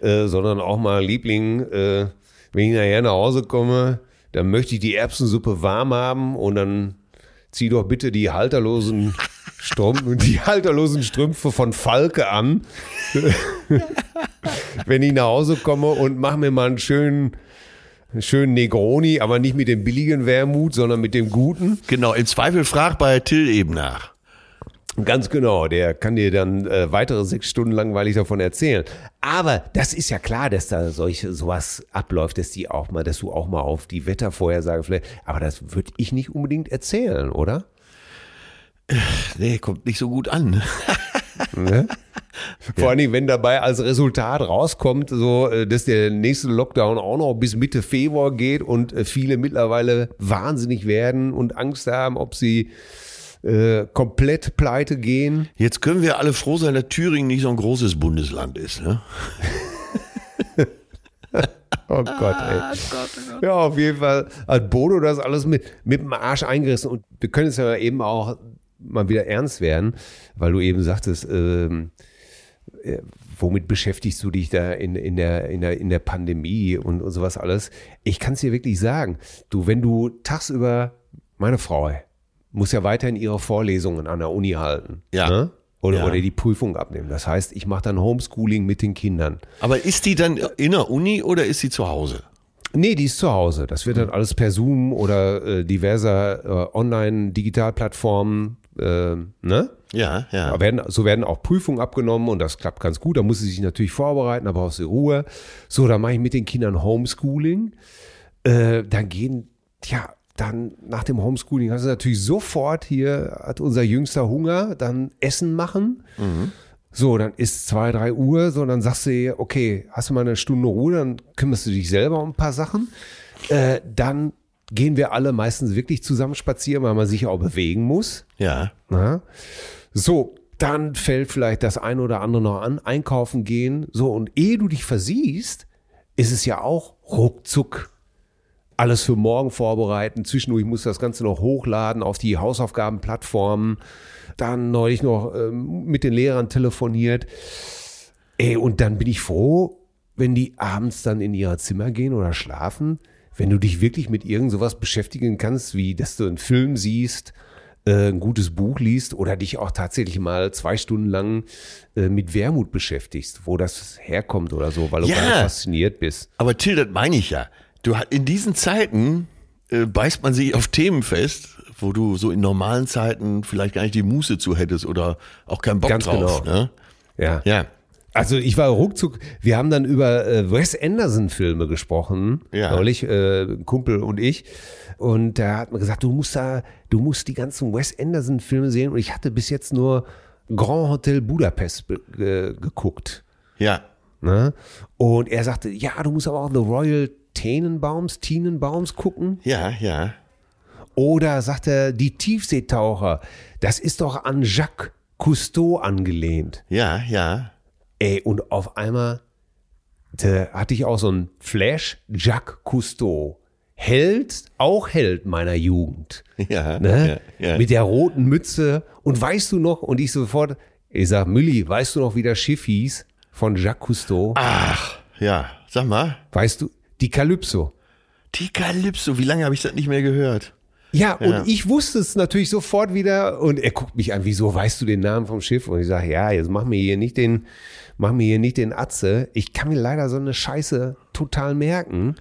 äh, sondern auch mal Liebling, äh, wenn ich nachher nach Hause komme, dann möchte ich die Erbsensuppe warm haben und dann zieh doch bitte die halterlosen Strümpfe, die halterlosen Strümpfe von Falke an wenn ich nach Hause komme und mache mir mal einen schönen, einen schönen Negroni, aber nicht mit dem billigen Wermut, sondern mit dem guten. Genau, im Zweifel frag bei Till eben nach. Ganz genau, der kann dir dann äh, weitere sechs Stunden langweilig davon erzählen. Aber das ist ja klar, dass da solche sowas abläuft, dass die auch mal, dass du auch mal auf die Wettervorhersage vielleicht. Aber das würde ich nicht unbedingt erzählen, oder? Nee, kommt nicht so gut an. Vor allen Dingen, wenn dabei als Resultat rauskommt, so, äh, dass der nächste Lockdown auch noch bis Mitte Februar geht und äh, viele mittlerweile wahnsinnig werden und Angst haben, ob sie äh, komplett pleite gehen. Jetzt können wir alle froh sein, dass Thüringen nicht so ein großes Bundesland ist. Ne? Oh Gott, ey. Ja, auf jeden Fall hat Bodo das alles mit, mit dem Arsch eingerissen. Und wir können es ja eben auch mal wieder ernst werden, weil du eben sagtest, ähm, äh, womit beschäftigst du dich da in, in, der, in, der, in der Pandemie und, und sowas alles? Ich kann es dir wirklich sagen. Du, wenn du tagsüber, meine Frau muss ja weiterhin ihre Vorlesungen an der Uni halten. Ja. Ne? Oder, Ja. oder die Prüfung abnehmen. Das heißt, ich mache dann Homeschooling mit den Kindern. Aber ist die dann in der Uni oder ist sie zu Hause? Nee, die ist zu Hause. Das wird dann alles per Zoom oder äh, diverser äh, Online-Digitalplattformen, äh, ne? Ja, ja. Da werden, so werden auch Prüfungen abgenommen und das klappt ganz gut. Da muss sie sich natürlich vorbereiten, aber aus der Ruhe. So, dann mache ich mit den Kindern Homeschooling. Äh, dann gehen, ja, dann nach dem Homeschooling hast du natürlich sofort hier, hat unser Jüngster Hunger, dann Essen machen. So, dann ist zwei, drei Uhr, so, dann sagst du ihr, okay, hast du mal eine Stunde Ruhe, dann kümmerst du dich selber um ein paar Sachen. Äh, dann gehen wir alle meistens wirklich zusammen spazieren, weil man sich auch bewegen muss. Ja. Na? So, dann fällt vielleicht das eine oder andere noch an, einkaufen gehen. So, und ehe du dich versiehst, ist es ja auch ruckzuck alles für morgen vorbereiten. Zwischendurch muss das Ganze noch hochladen auf die Hausaufgabenplattformen. Dann neulich noch ähm, mit den Lehrern telefoniert. Ey, und dann bin ich froh, wenn die abends dann in ihrer Zimmer gehen oder schlafen, wenn du dich wirklich mit irgend sowas beschäftigen kannst, wie dass du einen Film siehst, äh, ein gutes Buch liest oder dich auch tatsächlich mal zwei Stunden lang äh, mit Wermut beschäftigst, wo das herkommt oder so, weil du Ja. fasziniert bist. Aber Till, das meine ich ja. Du in diesen Zeiten äh, beißt man sich auf Themen fest, wo du so in normalen Zeiten vielleicht gar nicht die Muße zu hättest oder auch keinen Bock Ganz drauf. genau. Ne? Ja. Ja. Also ich war ruckzuck, wir haben dann über äh, Wes Anderson Filme gesprochen, Ja. neulich, äh, Kumpel und ich. Und da hat man gesagt, du musst da, du musst die ganzen Wes Anderson Filme sehen. Und ich hatte bis jetzt nur Grand Hotel Budapest ge- geguckt. Ja. Ne? Und er sagte, ja, du musst aber auch The Royal Tenenbaums, Tenenbaums gucken. Ja, ja. Oder sagt er, die Tiefseetaucher, das ist doch an Jacques Cousteau angelehnt. Ja, ja. Ey, und auf einmal hatte ich auch so ein Flash, Jacques Cousteau. Held, auch Held meiner Jugend. Ja, Ne? ja, ja. Mit der roten Mütze. Und weißt du noch, und ich sofort, ich sag, Mülli, weißt du noch, wie das Schiff hieß von Jacques Cousteau? Ach, ja. Sag mal. Weißt du, die Calypso. Die Kalypso, wie lange habe ich das nicht mehr gehört? Ja, Ja. und ich wusste es natürlich sofort wieder und er guckt mich an, wieso weißt du den Namen vom Schiff? Und ich sage, ja, jetzt mach mir hier nicht den, mach mir hier nicht den Atze. Ich kann mir leider so eine Scheiße total merken,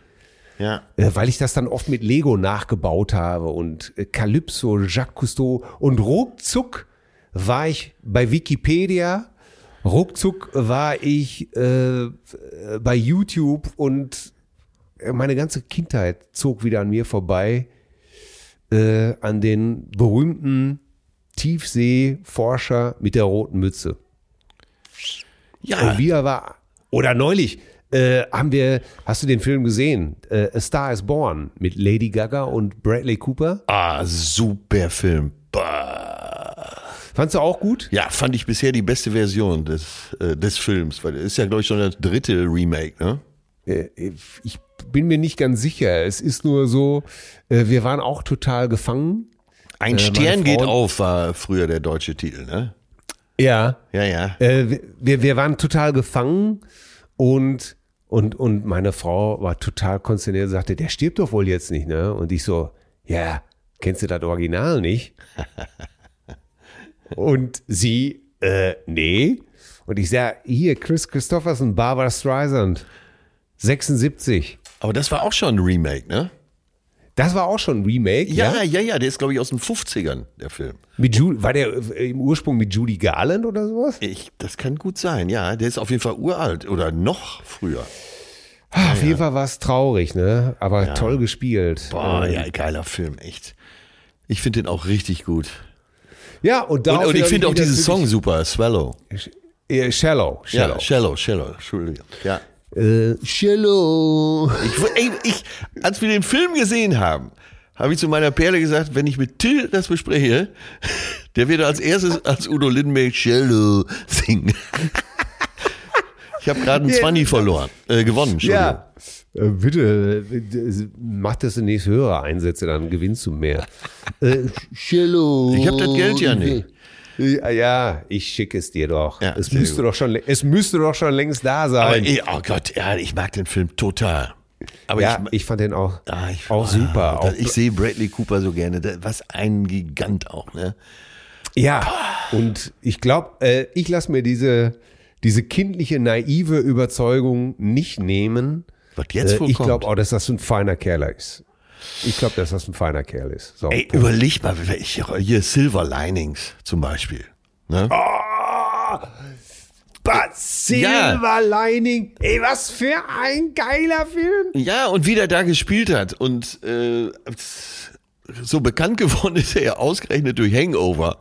Ja. äh, weil ich das dann oft mit Lego nachgebaut habe und äh, Calypso, Jacques Cousteau und ruckzuck war ich bei Wikipedia, ruckzuck war ich äh, äh, bei YouTube und meine ganze Kindheit zog wieder an mir vorbei äh, an den berühmten Tiefseeforscher mit der roten Mütze. Ja. Und wieder war, oder neulich, äh, haben wir, hast du den Film gesehen? Äh, A Star is Born mit Lady Gaga und Bradley Cooper. Ah, super Film. Bah. Fandst du auch gut? Ja, fand ich bisher die beste Version des, äh, des Films, weil das ist ja, glaube ich, schon das dritte Remake, ne? Äh, ich bin mir nicht ganz sicher. Es ist nur so, äh, wir waren auch total gefangen. Ein meine Stern geht auf, war früher der deutsche Titel, ne? Ja. Ja, ja. Äh, wir, wir waren total gefangen und, und, und meine Frau war total konsterniert und sagte, der stirbt doch wohl jetzt nicht, ne? Und ich so, ja, kennst du das Original nicht? und sie, äh, nee. Und ich sag, hier, Chris Christopherson, Barbara Streisand, 76. Aber das war auch schon ein Remake, ne? Das war auch schon ein Remake, ja? Ja, ja, ja, der ist, glaube ich, aus den 50ern, der Film. Mit Ju war der äh, im Ursprung mit Judy Garland oder sowas? Ich, das kann gut sein, ja. Der ist auf jeden Fall uralt oder noch früher. Ah, Auf jeden Fall war es traurig, ne? Aber toll gespielt. Boah, Ähm, ja, geiler Film, echt. Ich finde den auch richtig gut. Ja, und Und, daraufhin und ich finde auch diesen Song super, Swallow. Äh, Shallow. Shallow. Ja, Shallow, Shallow, Entschuldigung. Ja. Äh, shallow. Ich, ey, ich, als wir den Film gesehen haben, habe ich zu meiner Perle gesagt, wenn ich mit Till das bespreche, der wird als erstes als Udo Lindenberg Shallow singen. Ich habe gerade einen Ja. 20 verloren, äh, gewonnen. Ja. Äh, bitte, äh, mach das demnächst höhere Einsätze, dann gewinnst du mehr. äh, shallow. Ich hab das Geld ja nicht. Ja, ich schicke es dir doch. Ja, es müsste gut. doch schon, es müsste doch schon längst da sein. Aber oh Gott, ja, ich mag den Film total. Aber ja, ich, ich, fand den auch, ah, ich, auch super. ah, Auch, ich sehe Bradley Cooper so gerne. Was ein Gigant auch, ne? ja, und ich glaube, äh, ich lasse mir diese, diese kindliche, naive Überzeugung nicht nehmen. Was jetzt Äh, ich glaube auch, dass das ein feiner Kerl ist. Ich glaube, dass das ein feiner Kerl ist. So, Ey, Punkt. überleg mal, welche, hier Silver Linings zum Beispiel. Ne? Oh, Silver Lining. Ey, was für ein geiler Film. Ja, und wie der da gespielt hat. Und äh, so bekannt geworden ist er ja ausgerechnet durch Hangover.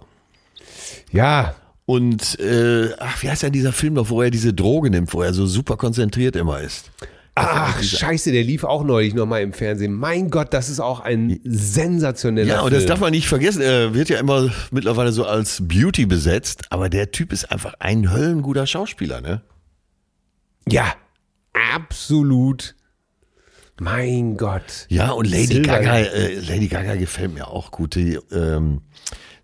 Ja, Und äh, ach, wie heißt denn dieser Film noch, wo er diese Droge nimmt, wo er so super konzentriert immer ist? Ach, scheiße, der lief auch neulich nochmal im Fernsehen. Mein Gott, das ist auch ein sensationeller Ja, und das Film. darf man nicht vergessen. Er wird ja immer mittlerweile so als Beauty besetzt, aber der Typ ist einfach ein höllenguter Schauspieler, ne? Ja, absolut. Mein Gott. Ja, und Lady Silber- Gaga, äh, Lady Gaga gefällt mir auch gut. Die, ähm,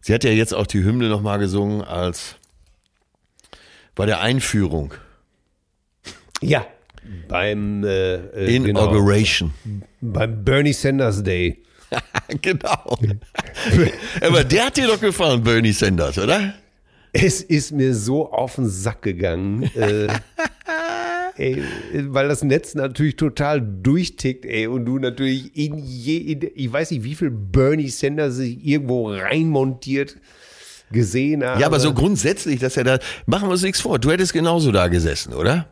sie hat ja jetzt auch die Hymne nochmal gesungen als bei der Einführung. Ja, beim, äh, äh, genau, Inauguration. beim Bernie Sanders Day. genau. Aber der hat dir doch gefallen, Bernie Sanders, oder? Es ist mir so auf den Sack gegangen. äh, ey, weil das Netz natürlich total durchtickt, ey, und du natürlich in je, in, ich weiß nicht, wie viel Bernie Sanders sich irgendwo reinmontiert gesehen habe. Ja, aber so grundsätzlich, dass er da, machen wir uns nichts vor, du hättest genauso da gesessen, oder?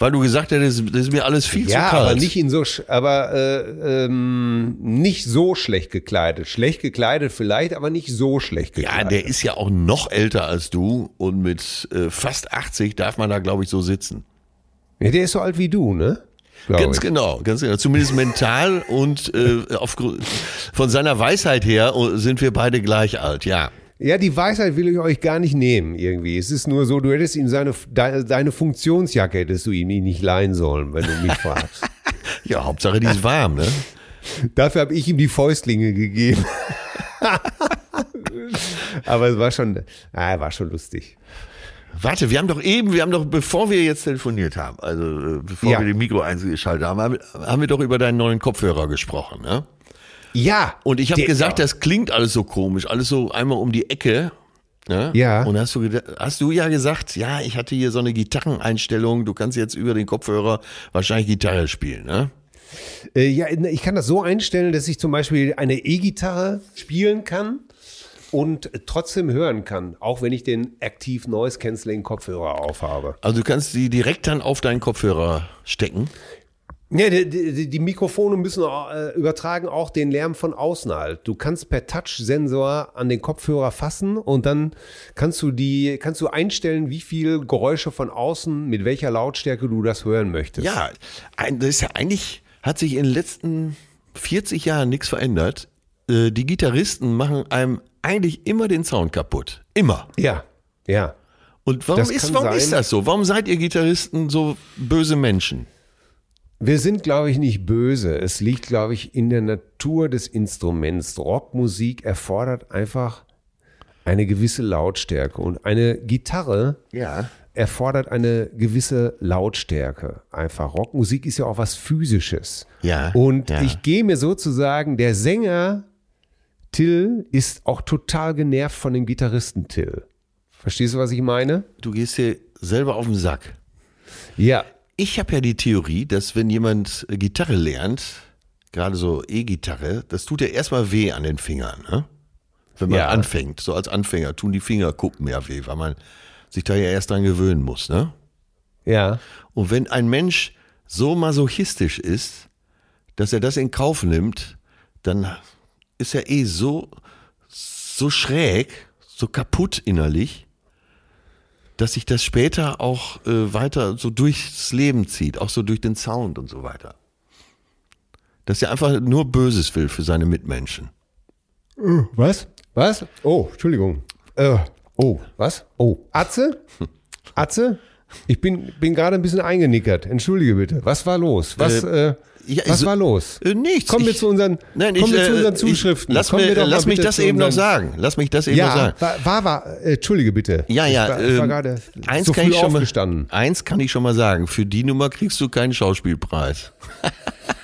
Weil du gesagt hättest, das ist mir alles viel ja, zu kalt. aber nicht in so, aber äh, ähm, nicht so schlecht gekleidet. Schlecht gekleidet vielleicht, aber nicht so schlecht Ja, gekleidet. der ist ja auch noch älter als du und mit äh, fast 80 darf man da, glaube ich, so sitzen. Ja, der ist so alt wie du, ne? Glaub Ganz ich. genau, ganz genau. Zumindest mental und äh, aufgrund von seiner Weisheit her äh, sind wir beide gleich alt, ja. Ja, die Weisheit will ich euch gar nicht nehmen irgendwie. Es ist nur so, du hättest ihm seine, de, deine Funktionsjacke hättest du ihm nicht leihen sollen, wenn du mich fragst. Ja, Hauptsache die ist warm, ne? Dafür habe ich ihm die Fäustlinge gegeben. Aber es war schon, ah, war schon lustig. Warte, wir haben doch eben, wir haben doch, bevor wir jetzt telefoniert haben, also äh, bevor Ja. wir den Mikro eingeschaltet haben, haben wir- haben wir doch über deinen neuen Kopfhörer gesprochen, ne? Ja. Und ich habe gesagt, das klingt alles so komisch, alles so einmal um die Ecke. Ne? Ja. Und hast du, hast du ja gesagt, ja, ich hatte hier so eine Gitarreneinstellung, du kannst jetzt über den Kopfhörer wahrscheinlich Gitarre spielen, ne? Äh, ja, ich kann das so einstellen, dass ich zum Beispiel eine E-Gitarre spielen kann und trotzdem hören kann, auch wenn ich den Active Noise Cancelling Kopfhörer aufhabe. Also du kannst die direkt dann auf deinen Kopfhörer stecken. Ja, die, die, die Mikrofone müssen äh, übertragen auch den Lärm von außen halt. Du kannst per Touch-Sensor an den Kopfhörer fassen und dann kannst du die, kannst du einstellen, wie viel Geräusche von außen, mit welcher Lautstärke du das hören möchtest. Ja, das ist ja eigentlich, hat sich in den letzten 40 Jahren nichts verändert. Äh, Die Gitarristen machen einem eigentlich immer den Sound kaputt. Immer. Ja, ja. Und warum, Das ist, warum sein. ist das so? Warum seid ihr Gitarristen so böse Menschen? Wir sind, glaube ich, nicht böse. Es liegt, glaube ich, in der Natur des Instruments. Rockmusik erfordert einfach eine gewisse Lautstärke und eine Gitarre Ja. erfordert eine gewisse Lautstärke. Einfach Rockmusik ist ja auch was Physisches. Ja, Und ja. ich gehe mir sozusagen, der Sänger Till ist auch total genervt von dem Gitarristen Till. Verstehst du, was ich meine? Du gehst hier selber auf den Sack. Ja. Ich habe ja die Theorie, dass wenn jemand äh, Gitarre lernt, gerade so E-Gitarre, das tut ja erstmal weh an den Fingern, ne? Wenn man Ja. anfängt, so als Anfänger, tun die Fingerkuppen ja weh, weil man sich da ja erst dran gewöhnen muss, ne? Ja. Und wenn ein Mensch so masochistisch ist, dass er das in Kauf nimmt, dann ist er eh so, so schräg, so kaputt innerlich, dass sich das später auch äh, weiter so durchs Leben zieht, auch so durch den Sound und so weiter. Dass er einfach nur Böses will für seine Mitmenschen. Was? Was? Oh, Entschuldigung. Äh, oh, was? Oh, Atze? Atze? Ich bin, bin gerade ein bisschen eingenickert. Entschuldige bitte. Was war los? Was, äh, ja, was so- war los? Äh, nichts. Kommen wir Ich- zu unseren, Nein, kommen ich, wir zu äh, unseren ich- Zuschriften. Lass, Kommen mir, lass mich das eben noch sagen. Lass mich das eben noch Ja, sagen. war, war, war äh, Entschuldige bitte. Ja, ja. Ich war, ich war ähm, gerade eins so kann ich schon mal, eins kann ich schon mal sagen. Für die Nummer kriegst du keinen Schauspielpreis.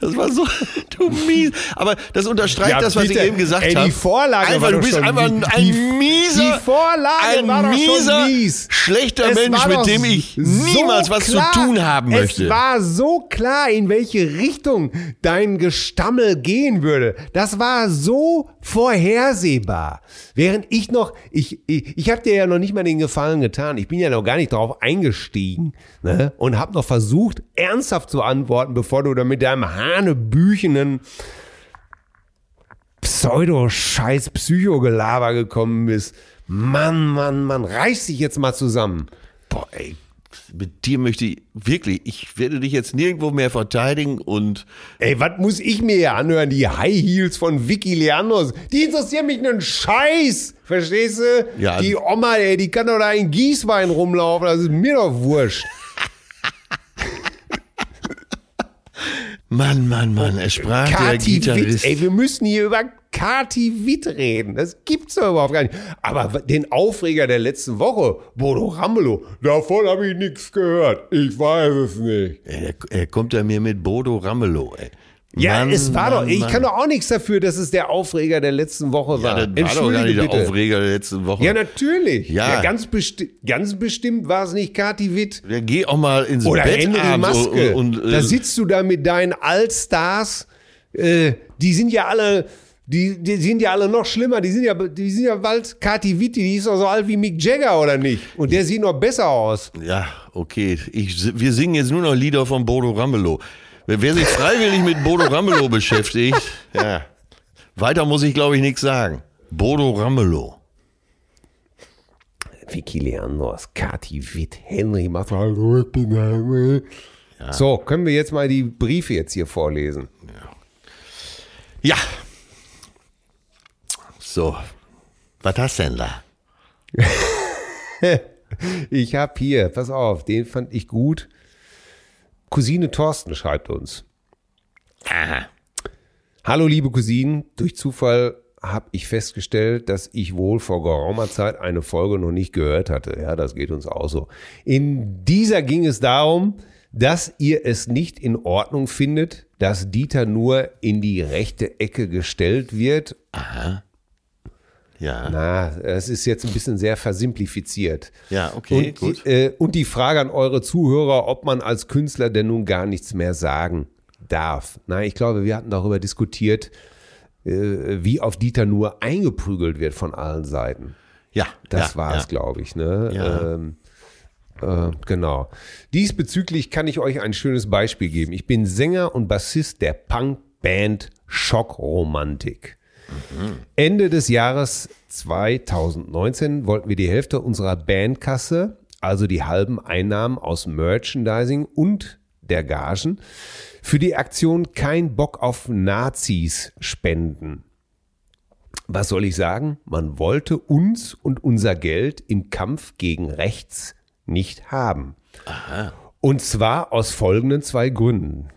Das war so, du mies. Aber das unterstreicht Ja, das, was bitte. ich eben gesagt Ey, die habe. Vorlage einfach, war du doch bist schon einfach ein, ein die- mieser, die Vorlage ein war doch schon mieser, mies. schlechter Es Mensch, mit dem ich so niemals was klar, zu tun haben möchte. Es war so klar, in welche Richtung dein Gestammel gehen würde. Das war so vorhersehbar. Während ich noch, ich, ich, ich habe dir ja noch nicht mal den Gefallen getan. Ich bin ja noch gar nicht drauf eingestiegen ne? und habe noch versucht, ernsthaft zu antworten, bevor du da mit deinem hanebüchenen Pseudo-Scheiß Psychogelaber gekommen bist. Mann, Mann, Mann, reiß dich jetzt mal zusammen. Boah, ey, mit dir möchte ich wirklich, ich werde dich jetzt nirgendwo mehr verteidigen und Ey, was muss ich mir hier anhören? Die High Heels von Vicky Leandros. Die interessieren mich einen Scheiß. Verstehst du? Ja. Die Oma, ey, die kann doch da in Gießwein rumlaufen. Das ist mir doch wurscht. Mann, Mann, Mann, es sprach der Kati Witt, Gitarrist. ey, wir müssen hier über Kati Witt reden. Das gibt's doch überhaupt gar nicht. Aber den Aufreger der letzten Woche, Bodo Ramelow, davon habe ich nichts gehört. Ich weiß es nicht. Er, er kommt ja mir mit Bodo Ramelow, ey. Ja, Mann, es war Mann, doch, ich Mann. kann doch auch nichts dafür, dass es der Aufreger der letzten Woche war. Ja, das war doch gar nicht der Aufreger der letzten Woche. Ja, natürlich. Ja. ganz, besti ganz bestimmt war es nicht Kati Witt. Der geh auch mal ins Oder Bett Henry abends Maske. und, und da äh, sitzt du da mit deinen Allstars. Äh, die sind ja alle, die, die sind ja alle noch schlimmer. Die sind ja, die sind ja bald Kati Witt, die ist doch so alt wie Mick Jagger, oder nicht? Und der sieht noch besser aus. ja, okay. Ich, wir singen jetzt nur noch Lieder von Bodo Ramelow. Wer, wer sich freiwillig mit Bodo Ramelow beschäftigt, ja. Weiter muss ich, glaube ich, nichts sagen. Bodo Ramelow. Vicky Leandros, Kati Witt, Henry macht Hallo, ich bin Henry. So, können wir jetzt mal die Briefe jetzt hier vorlesen? Ja. So. Was hast du denn da? Ich habe hier, pass auf, den fand ich gut. Cousine Thorsten schreibt uns. Aha. Hallo liebe Cousinen, durch Zufall habe ich festgestellt, dass ich wohl vor geraumer Zeit eine Folge noch nicht gehört hatte. Ja, das geht uns auch so. In dieser ging es darum, dass ihr es nicht in Ordnung findet, dass Dieter nur in die rechte Ecke gestellt wird. Ja. Na, es ist jetzt ein bisschen sehr versimplifiziert. Ja, okay, und, gut. Die, äh, und die Frage an eure Zuhörer, ob man als Künstler denn nun gar nichts mehr sagen darf. Na, ich glaube, wir hatten darüber diskutiert, äh, wie auf Dieter nur eingeprügelt wird von allen Seiten. Ja. Das ja, war es, ja. glaube ich. Ne? Ja. Ähm, äh, genau. Diesbezüglich kann ich euch ein schönes Beispiel geben. Ich bin Sänger und Bassist der Punkband Schockromantik. Ende des Jahres 2019 wollten wir die Hälfte unserer Bandkasse, also die halben Einnahmen aus Merchandising und der Gagen, für die Aktion Kein Bock auf Nazis spenden. Was soll ich sagen? Man wollte uns und unser Geld im Kampf gegen rechts nicht haben. Und zwar aus folgenden zwei Gründen.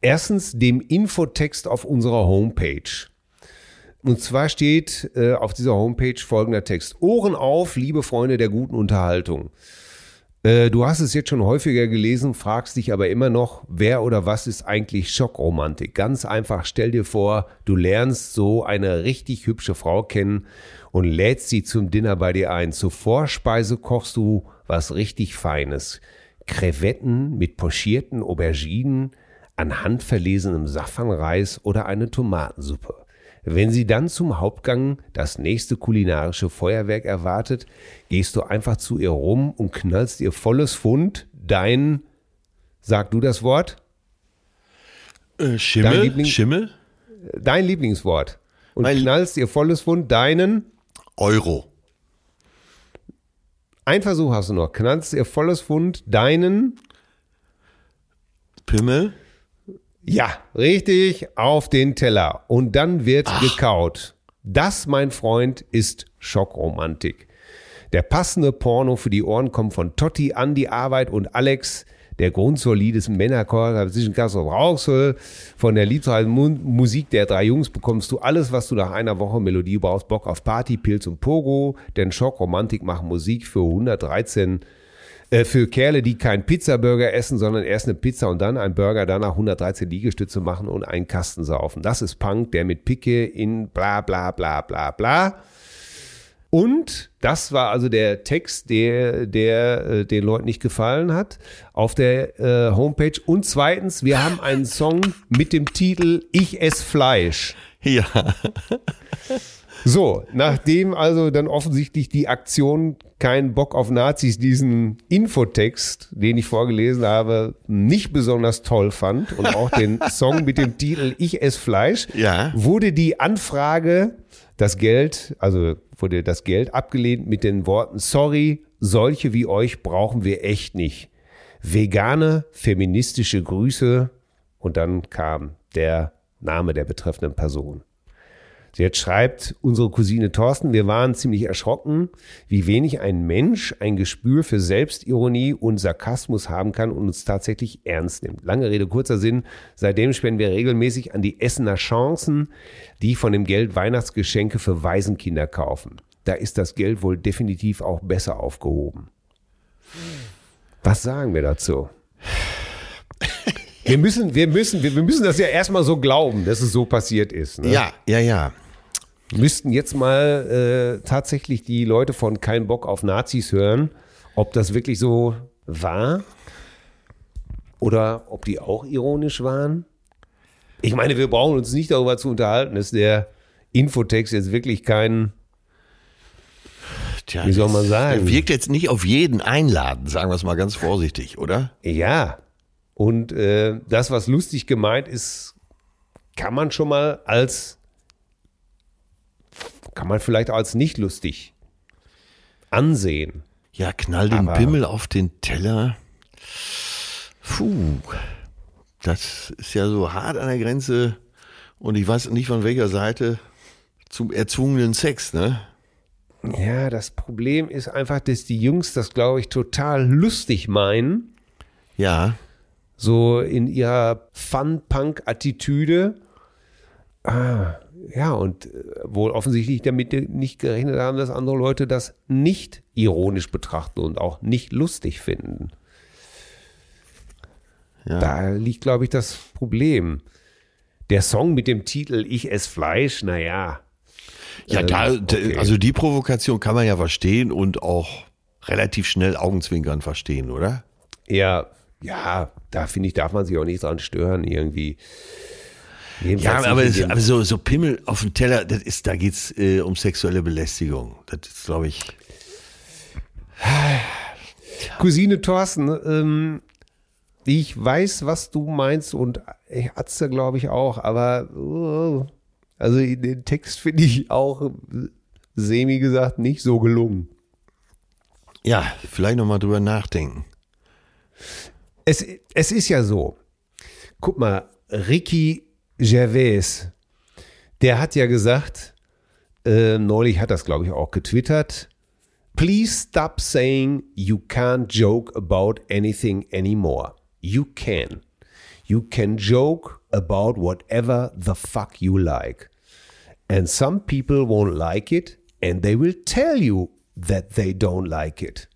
Erstens dem Infotext auf unserer Homepage. Und zwar steht äh, auf dieser Homepage folgender Text. Ohren auf, liebe Freunde der guten Unterhaltung. Äh, du hast es jetzt schon häufiger gelesen, fragst dich aber immer noch, wer oder was ist eigentlich Schockromantik? Ganz einfach, stell dir vor, du lernst so eine richtig hübsche Frau kennen und lädst sie zum Dinner bei dir ein. Zur Vorspeise kochst du was richtig Feines. Krevetten mit pochierten Auberginen, an handverlesenem Safranreis oder eine Tomatensuppe. Wenn sie dann zum Hauptgang das nächste kulinarische Feuerwerk erwartet, gehst du einfach zu ihr rum und knallst ihr volles Pfund dein, sag du das Wort, Äh, Dein Schimmel? Liebling- Schimmel? dein Lieblingswort und Mein- knallst ihr volles Pfund deinen, Euro. ein Versuch hast du noch, knallst ihr volles Pfund deinen, Pimmel? Ja, richtig, auf den Teller und dann wird gekaut. Das, mein Freund, ist Schockromantik. Der passende Porno für die Ohren kommt von Totti, Andi, Arbeit und Alex. Der Grund zur Lied ist ein Männerchor zwischen Kassel und Rauxel. Von der liebsten Musik der drei Jungs bekommst du alles, was du nach einer Woche Melodie brauchst. Bock auf Party, Pilz und Pogo. Denn Schockromantik macht Musik für 113 äh, für Kerle, die keinen Pizzaburger essen, sondern erst eine Pizza und dann einen Burger, danach 113 Liegestütze machen und einen Kasten saufen. Das ist Punk, der mit Picke in bla bla bla bla bla. Und das war also der Text, der, der äh, den Leuten nicht gefallen hat auf der äh, Homepage. Und zweitens, wir haben einen Song mit dem Titel Ich ess Fleisch. Ja. So, nachdem also dann offensichtlich die Aktion keinen Bock auf Nazis diesen Infotext, den ich vorgelesen habe, nicht besonders toll fand und auch den Song mit dem Titel Ich ess Fleisch, Ja. wurde die Anfrage, das Geld, also wurde das Geld abgelehnt mit den Worten Sorry, solche wie euch brauchen wir echt nicht. Vegane, feministische Grüße. Und dann kam der Name der betreffenden Person. Jetzt schreibt unsere Cousine Thorsten, wir waren ziemlich erschrocken, wie wenig ein Mensch ein Gespür für Selbstironie und Sarkasmus haben kann und uns tatsächlich ernst nimmt. Lange Rede, kurzer Sinn. Seitdem spenden wir regelmäßig an die Essener Chancen, die von dem Geld Weihnachtsgeschenke für Waisenkinder kaufen. Da ist das Geld wohl definitiv auch besser aufgehoben. Was sagen wir dazu? Wir müssen, wir müssen, wir, müssen das ja erstmal so glauben, dass es so passiert ist. Ne? Ja, ja, ja müssten jetzt mal äh, tatsächlich die Leute von Kein Bock auf Nazis hören, ob das wirklich so war oder ob die auch ironisch waren. Ich meine, wir brauchen uns nicht darüber zu unterhalten, dass der Infotext jetzt wirklich kein, Tja, wie soll man sagen? wirkt jetzt nicht auf jeden einladen, sagen wir es mal ganz vorsichtig, oder? Ja. Und äh, das, was lustig gemeint ist, kann man schon mal als kann man vielleicht als nicht lustig ansehen. Ja, knall den Aber Pimmel auf den Teller. Puh, das ist ja so hart an der Grenze und ich weiß nicht von welcher Seite zum erzwungenen Sex, ne? Ja, das Problem ist einfach, dass die Jungs das, glaube ich, total lustig meinen. Ja. So in ihrer Fun-Punk-Attitüde. Ah, ja, und äh, wohl offensichtlich damit nicht gerechnet haben, dass andere Leute das nicht ironisch betrachten und auch nicht lustig finden. Ja. Da liegt, glaube ich, das Problem. Der Song mit dem Titel Ich ess Fleisch, naja. Ja, ähm, da, okay. also die Provokation kann man ja verstehen und auch relativ schnell Augenzwinkern verstehen, oder? Ja, ja, da finde ich, darf man sich auch nicht dran stören irgendwie. Jedenfalls ja, aber, es, aber, so, so Pimmel auf dem Teller, das ist, da geht es äh, um sexuelle Belästigung. Das ist, glaube ich. Cousine Thorsten, ähm, ich weiß, was du meinst und Atze, glaube ich, auch, aber uh, also den Text finde ich auch, semi gesagt, nicht so gelungen. Ja, vielleicht nochmal drüber nachdenken. Es, es ist ja so. Guck mal, Ricky Gervais, der hat ja gesagt, äh, neulich hat das, glaube ich, auch getwittert, Please stop saying you can't joke about anything anymore. You can. You can joke about whatever the fuck you like. And some people won't like it and they will tell you that they don't like it.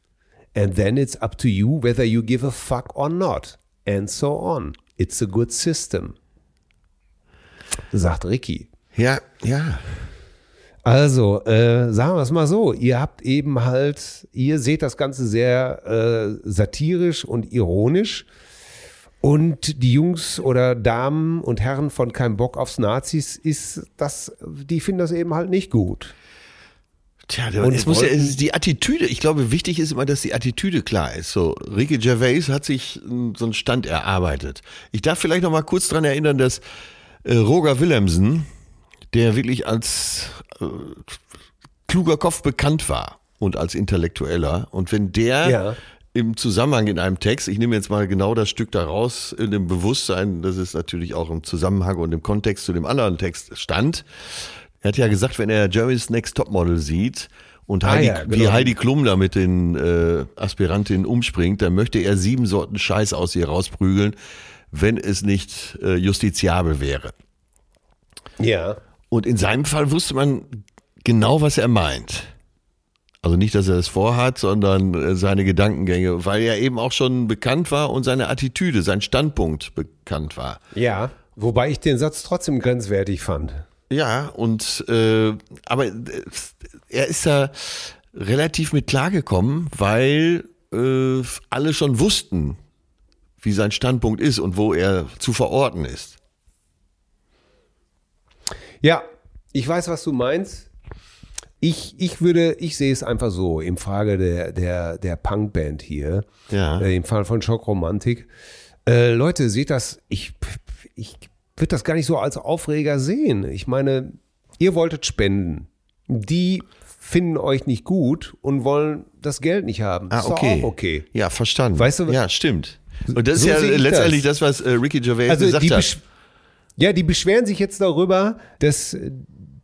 And then it's up to you whether you give a fuck or not. And so on. It's a good system sagt Ricky. Ja, ja. Also, äh, sagen wir es mal so, ihr habt eben halt, ihr seht das Ganze sehr äh, satirisch und ironisch. Und die Jungs oder Damen und Herren von Kein Bock aufs Nazis ist das, die finden das eben halt nicht gut. Tja, und es muss ja, es die Attitüde, ich glaube, wichtig ist immer, dass die Attitüde klar ist. So, Ricky Gervais hat sich so einen Stand erarbeitet. Ich darf vielleicht noch mal kurz dran erinnern, dass Roger Willemsen, der wirklich als äh, kluger Kopf bekannt war und als Intellektueller. Und wenn der ja. im Zusammenhang in einem Text, ich nehme jetzt mal genau das Stück daraus, in dem Bewusstsein, dass es natürlich auch im Zusammenhang und im Kontext zu dem anderen Text stand. Er hat ja gesagt, wenn er Jerry's Next Topmodel sieht, und ah Heidi, ah ja, genau. wie Heidi Klum da mit den äh, Aspirantinnen umspringt, dann möchte er sieben Sorten Scheiß aus ihr rausprügeln wenn es nicht äh, justiziabel wäre. Ja. Und in seinem Fall wusste man genau, was er meint. Also nicht, dass er es vorhat, sondern äh, seine Gedankengänge, weil er eben auch schon bekannt war und seine Attitüde, sein Standpunkt bekannt war. Ja, wobei ich den Satz trotzdem grenzwertig fand. Ja, und äh, aber äh, er ist da relativ mit klargekommen, weil äh, alle schon wussten, wie sein Standpunkt ist und wo er zu verorten ist. Ja, ich weiß, was du meinst. Ich, ich würde, ich sehe es einfach so im Frage der, der, der Punkband hier, ja. äh, im Fall von Schockromantik. Äh, Leute, seht das, ich, ich würde das gar nicht so als Aufreger sehen. Ich meine, ihr wolltet spenden. Die finden euch nicht gut und wollen das Geld nicht haben. Ah, ist doch okay. okay. Ja, verstanden. Weißt du, ja, stimmt. Und das so ist ja ich letztendlich das, was äh, Ricky Gervais Also gesagt hat. ja, die beschweren sich jetzt darüber, dass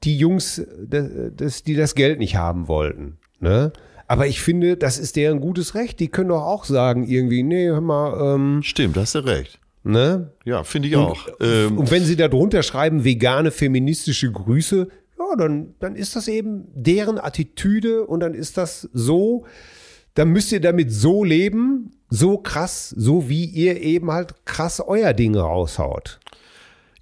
die Jungs, dass, die das Geld nicht haben wollten. Ne? Aber ich finde, das ist deren gutes Recht. Die können doch auch sagen irgendwie, nee, hör mal, ähm, Stimmt, hast du recht. ne? Ja, finde ich auch. Ähm, Und wenn sie da drunter schreiben, vegane, feministische Grüße, ja, dann, dann ist das eben deren Attitüde und dann ist das so, dann müsst ihr damit so leben, so krass, so wie ihr eben halt krass euer Ding raushaut.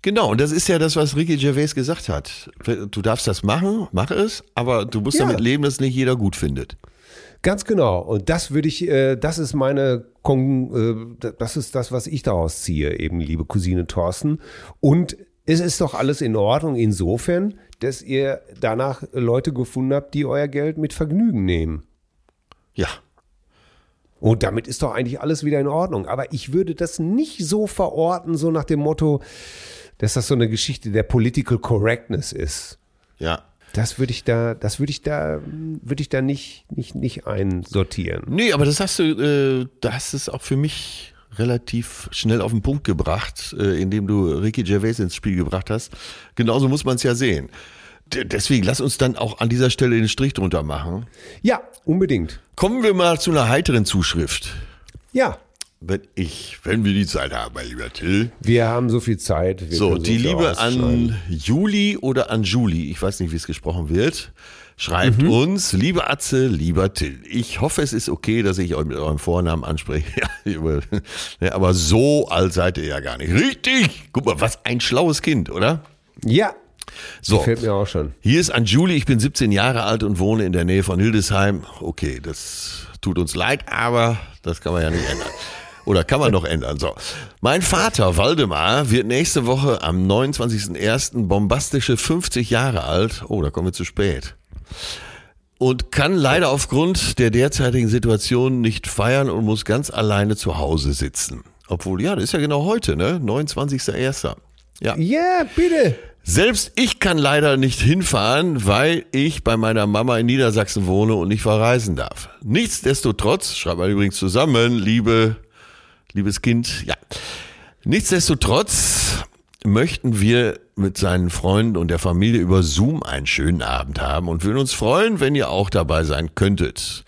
Genau, und das ist ja das, was Ricky Gervais gesagt hat. Du darfst das machen, mach es, aber du musst Ja. damit leben, dass nicht jeder gut findet. Ganz genau. Und das würde ich, äh, das ist meine, Kon äh, das ist das, was ich daraus ziehe, eben, liebe Cousine Thorsten. Und es ist doch alles in Ordnung insofern, dass ihr danach Leute gefunden habt, die euer Geld mit Vergnügen nehmen. Ja, Und damit ist doch eigentlich alles wieder in Ordnung. Aber ich würde das nicht so verorten, so nach dem Motto, dass das so eine Geschichte der Political Correctness ist. ja. Das würde ich da, das würde ich da, würde ich da nicht, nicht, nicht einsortieren. Nee, aber das hast du, äh, das es auch für mich relativ schnell auf den Punkt gebracht, äh, indem du Ricky Gervais ins Spiel gebracht hast. Genauso muss man es ja sehen. Deswegen lass uns dann auch an dieser Stelle den Strich drunter machen. Ja, unbedingt. Kommen wir mal zu einer heiteren Zuschrift. Ja, Wenn ich, wenn wir die Zeit haben, mein lieber Till. wir haben so viel Zeit. So, die Liebe an Juli oder an Julie, ich weiß nicht, wie es gesprochen wird, schreibt Mhm. uns, liebe Atze, lieber Till, ich hoffe, es ist okay, dass ich euch mit eurem Vornamen anspreche. Ja, ja, aber so alt seid ihr ja gar nicht. Richtig! Guck mal, was ein schlaues Kind, oder? Ja, So, gefällt mir auch schon. hier ist an Julie, ich bin 17 Jahre alt und wohne in der Nähe von Hildesheim. Okay, das tut uns leid, aber das kann man ja nicht ändern. Oder kann man noch ändern. So. Mein Vater, Waldemar, wird nächste Woche am 29.01. bombastische 50 Jahre alt. Oh, da kommen wir zu spät. Und kann leider aufgrund der derzeitigen Situation nicht feiern und muss ganz alleine zu Hause sitzen. Obwohl, ja, das ist ja genau heute, ne? 29.01. Ja. Ja, bitte. Selbst ich kann leider nicht hinfahren, weil ich bei meiner Mama in Niedersachsen wohne und nicht verreisen darf. Nichtsdestotrotz, schreibt man übrigens zusammen, liebe, liebes Kind, ja. Nichtsdestotrotz möchten wir mit seinen Freunden und der Familie über Zoom einen schönen Abend haben und würden uns freuen, wenn ihr auch dabei sein könntet.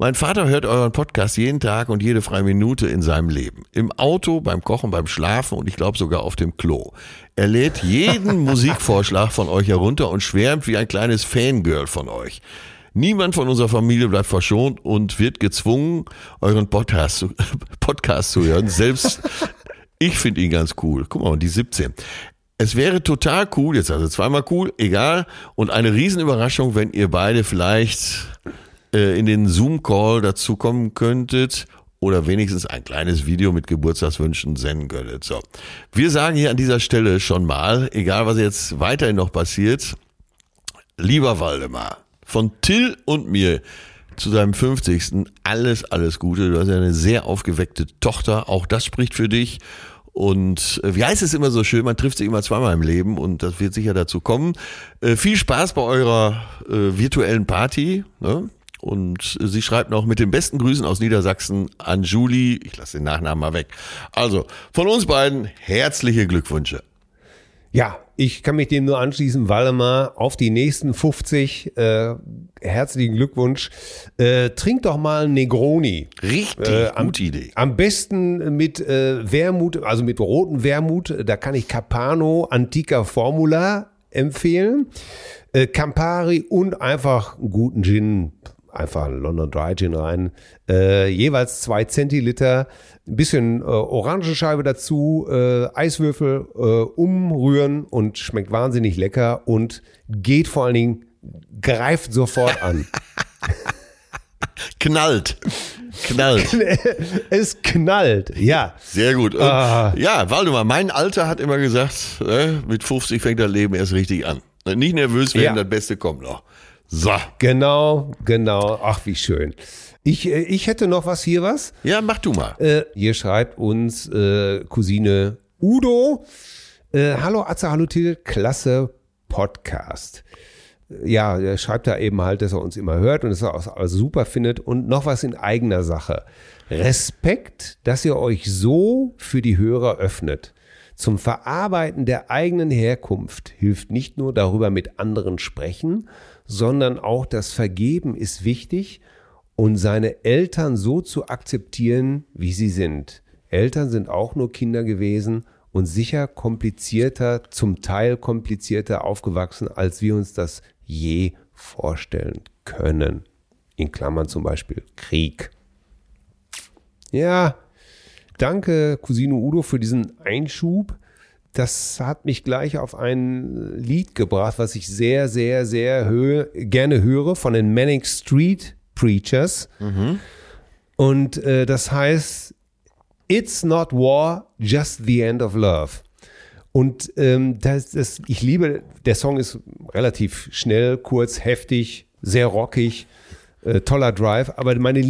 Mein Vater hört euren Podcast jeden Tag und jede freie Minute in seinem Leben. Im Auto, beim Kochen, beim Schlafen und ich glaube sogar auf dem Klo. Er lädt jeden Musikvorschlag von euch herunter und schwärmt wie ein kleines Fangirl von euch. Niemand von unserer Familie bleibt verschont und wird gezwungen, euren Podcast, zu- Podcast zu hören. Selbst ich finde ihn ganz cool. Guck mal, die 17. Es wäre total cool, jetzt also zweimal cool, egal, und eine Riesenüberraschung, wenn ihr beide vielleicht äh, in den Zoom-Call dazu kommen könntet oder wenigstens ein kleines Video mit Geburtstagswünschen senden könntet. So. Wir sagen hier an dieser Stelle schon mal, egal was jetzt weiterhin noch passiert, lieber Waldemar, von Till und mir zu seinem 50. alles, alles Gute. Du hast ja eine sehr aufgeweckte Tochter. Auch das spricht für dich. Und äh, wie heißt es immer so schön, man trifft sich immer zweimal im Leben und das wird sicher dazu kommen. Äh, viel Spaß bei eurer äh, virtuellen Party. Ne? Und sie schreibt noch mit den besten Grüßen aus Niedersachsen an Julie. Ich lasse den Nachnamen mal weg. Also, von uns beiden herzliche Glückwünsche. Ja, ich kann mich dem nur anschließen, Waldemar, auf die nächsten 50. Äh, herzlichen Glückwunsch. Äh, trink doch mal einen Negroni. Richtig Äh, am- gute Idee. Am besten mit äh, Wermut, also mit rotem Wermut. Da kann ich Capano Antica Formula empfehlen. Äh, Campari und einfach einen guten Gin. Einfach London Dry Gin rein. Äh, jeweils zwei Zentiliter. Ein bisschen äh, Orangenscheibe dazu. Äh, Eiswürfel äh, umrühren und schmeckt wahnsinnig lecker und geht vor allen Dingen, greift sofort an. Knallt. Knallt. es knallt. Ja. Sehr gut. Und, Ah. Ja, Waldemar, mein Alter hat immer gesagt, äh, mit 50 fängt das Leben erst richtig an. Nicht nervös werden, Ja. das Beste kommt noch. So. Genau, genau. Ach, wie schön. Ich, äh, ich hätte noch was hier was. Ja, mach du mal. Äh, hier schreibt uns äh, Cousine Udo. Äh, hallo Atze, hallo Till, klasse Podcast. ja, er schreibt da eben halt, dass er uns immer hört und dass er auch super findet und noch was in eigener Sache. Respekt, dass ihr euch so für die Hörer öffnet. Zum Verarbeiten der eigenen Herkunft hilft nicht nur darüber mit anderen sprechen, sondern auch das Vergeben ist wichtig und seine Eltern so zu akzeptieren, wie sie sind. Eltern sind auch nur Kinder gewesen und sicher komplizierter, zum Teil komplizierter aufgewachsen, als wir uns das je vorstellen können. In Klammern zum Beispiel Krieg. Ja, danke Cousine Udo für diesen Einschub. Das hat mich gleich auf ein Lied gebracht, was ich sehr, sehr, sehr hö gerne höre von den Manic Street Preachers. Mhm. Und äh, das heißt It's not war, just the end of love. Und ähm, das, das, ich liebe, der Song ist relativ schnell, kurz, heftig, sehr rockig, äh, toller Drive. Aber meine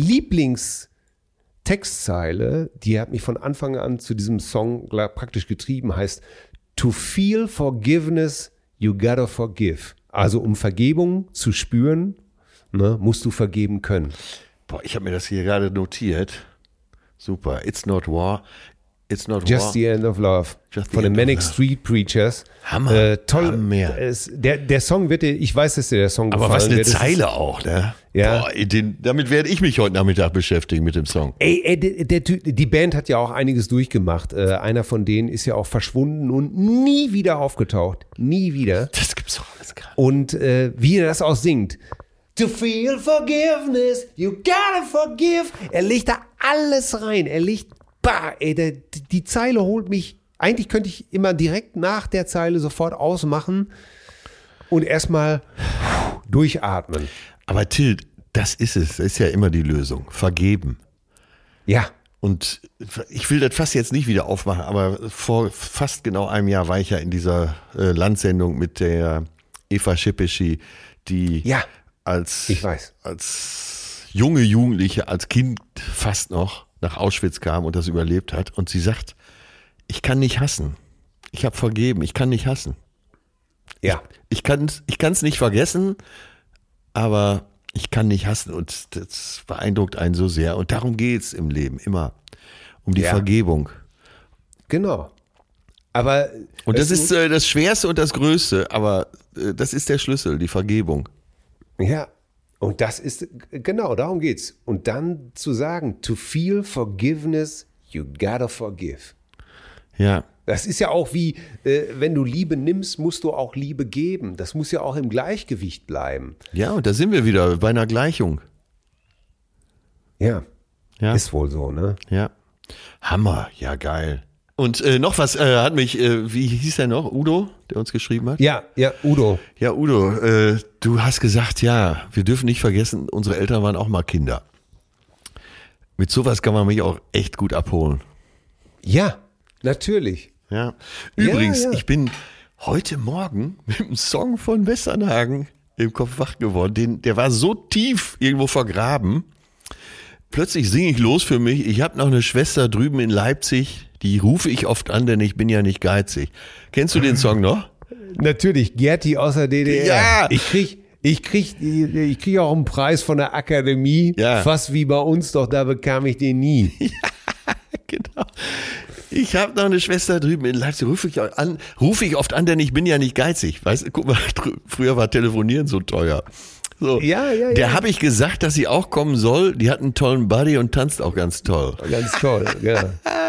Lieblingstextzeile, die hat mich von Anfang an zu diesem Song praktisch getrieben, heißt To feel forgiveness, you gotta forgive. Also um Vergebung zu spüren, ne, musst du vergeben können. Boah, ich habe mir das hier gerade notiert. Super. It's not war. It's not Just war. the End of Love Just the von den Manic. Street Preachers. Hammer. Äh, toll. Hammer. Es, der, der Song wird dir, ich weiß, dass dir der Song Aber was eine wird. Es ist- Zeile auch, ne? Ja. Boah, den, damit werde ich mich heute Nachmittag beschäftigen mit dem Song. Ey, ey der, der, die Band hat ja auch einiges durchgemacht. Äh, einer von denen ist ja auch verschwunden und nie wieder aufgetaucht. Nie wieder. Das gibt's doch alles gar nicht. Und äh, wie er das auch singt. To feel forgiveness, you gotta forgive. Er legt da alles rein. Er legt, bah, ey, der, die Zeile holt mich. Eigentlich könnte ich immer direkt nach der Zeile sofort ausmachen und erstmal durchatmen. Aber Till, das ist es. Das ist ja immer die Lösung. Vergeben. Ja, Und ich will das fast jetzt nicht wieder aufmachen, aber vor fast genau einem Jahr war ich ja in dieser äh, Landsendung mit der Eva Schipeschi, die Ja, als, als junge Jugendliche, als Kind fast noch nach Auschwitz kam und das überlebt hat. Und sie sagt, ich kann nicht hassen. Ich habe vergeben, ich kann nicht hassen. ja. Ich kann es ich kann's nicht vergessen, aber ich kann nicht hassen. Und das beeindruckt einen so sehr. Und darum geht's im Leben immer. Um die Ja. Vergebung. Genau. Aber Und das ist äh, das Schwerste und das Größte, aber äh, das ist der Schlüssel, die Vergebung. ja. Und das ist genau darum geht's. Und dann zu sagen, to feel forgiveness, you gotta forgive. Ja. Das ist ja auch wie, äh, wenn du Liebe nimmst, musst du auch Liebe geben. Das muss ja auch im Gleichgewicht bleiben. Ja, und da sind wir wieder bei einer Gleichung. Ja, Ja. ist wohl so, ne? Ja. Hammer, ja geil. Und äh, noch was äh, hat mich, äh, wie hieß er noch? Udo, der uns geschrieben hat? Ja, ja, Udo. Ja, Udo, äh, du hast gesagt, ja, wir dürfen nicht vergessen, unsere Eltern waren auch mal Kinder. Mit sowas kann man mich auch echt gut abholen. Ja, natürlich. Ja. Übrigens, ja. ich bin heute Morgen mit einem Song von Westernhagen im Kopf wach geworden. Den, der war so tief irgendwo vergraben. Plötzlich singe ich los für mich. Ich habe noch eine Schwester drüben in Leipzig. Die rufe ich oft an, denn ich bin ja nicht geizig. Kennst du den Song noch? Natürlich, Gerti aus der DDR. Ja. Ich krieg, ich krieg, ich krieg auch einen Preis von der Akademie. Ja. Fast wie bei uns, doch da bekam ich den nie. genau. Ich habe noch eine Schwester drüben in Leipzig. Rufe ich an, rufe ich oft an, denn ich bin ja nicht geizig. Weißt du, guck mal, früher war Telefonieren so teuer. So. Ja, ja, Der ja. habe ich gesagt, dass sie auch kommen soll. Die hat einen tollen Buddy und tanzt auch ganz toll. Ganz toll, ja.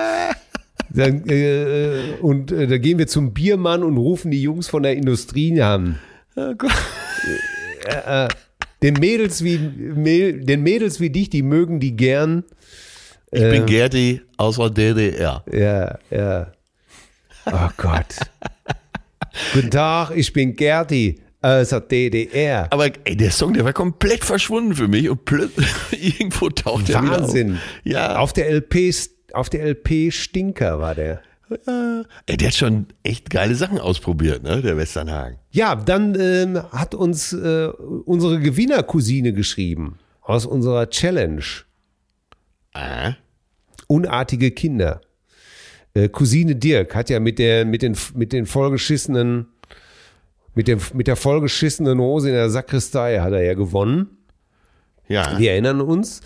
Dann, äh, und äh, da gehen wir zum Biermann und rufen die Jungs von der Industrie an. Ja, Gott. Den Mädels wie, Mäd- den Mädels wie dich, die mögen die gern. Ich bin Gerti aus der DDR. Ja, ja. Oh Gott. Guten Tag, ich bin Gerti aus der DDR. Aber ey, der Song, der war komplett verschwunden für mich und plötzlich irgendwo taucht er wieder Wahnsinn. auf. Ja, Auf der LP, auf der LP Stinker war der. ja. Ey, der hat schon echt geile Sachen ausprobiert, ne, der Westernhagen. Ja, dann ähm, hat uns äh, unsere Gewinnercousine geschrieben aus unserer Challenge. Ah, Unartige Kinder. Äh, Cousine Dirk hat ja mit, der, mit, den, mit den vollgeschissenen, Mit, dem, mit der vollgeschissenen Hose in der Sakristei hat er ja gewonnen. Ja. Wir erinnern uns.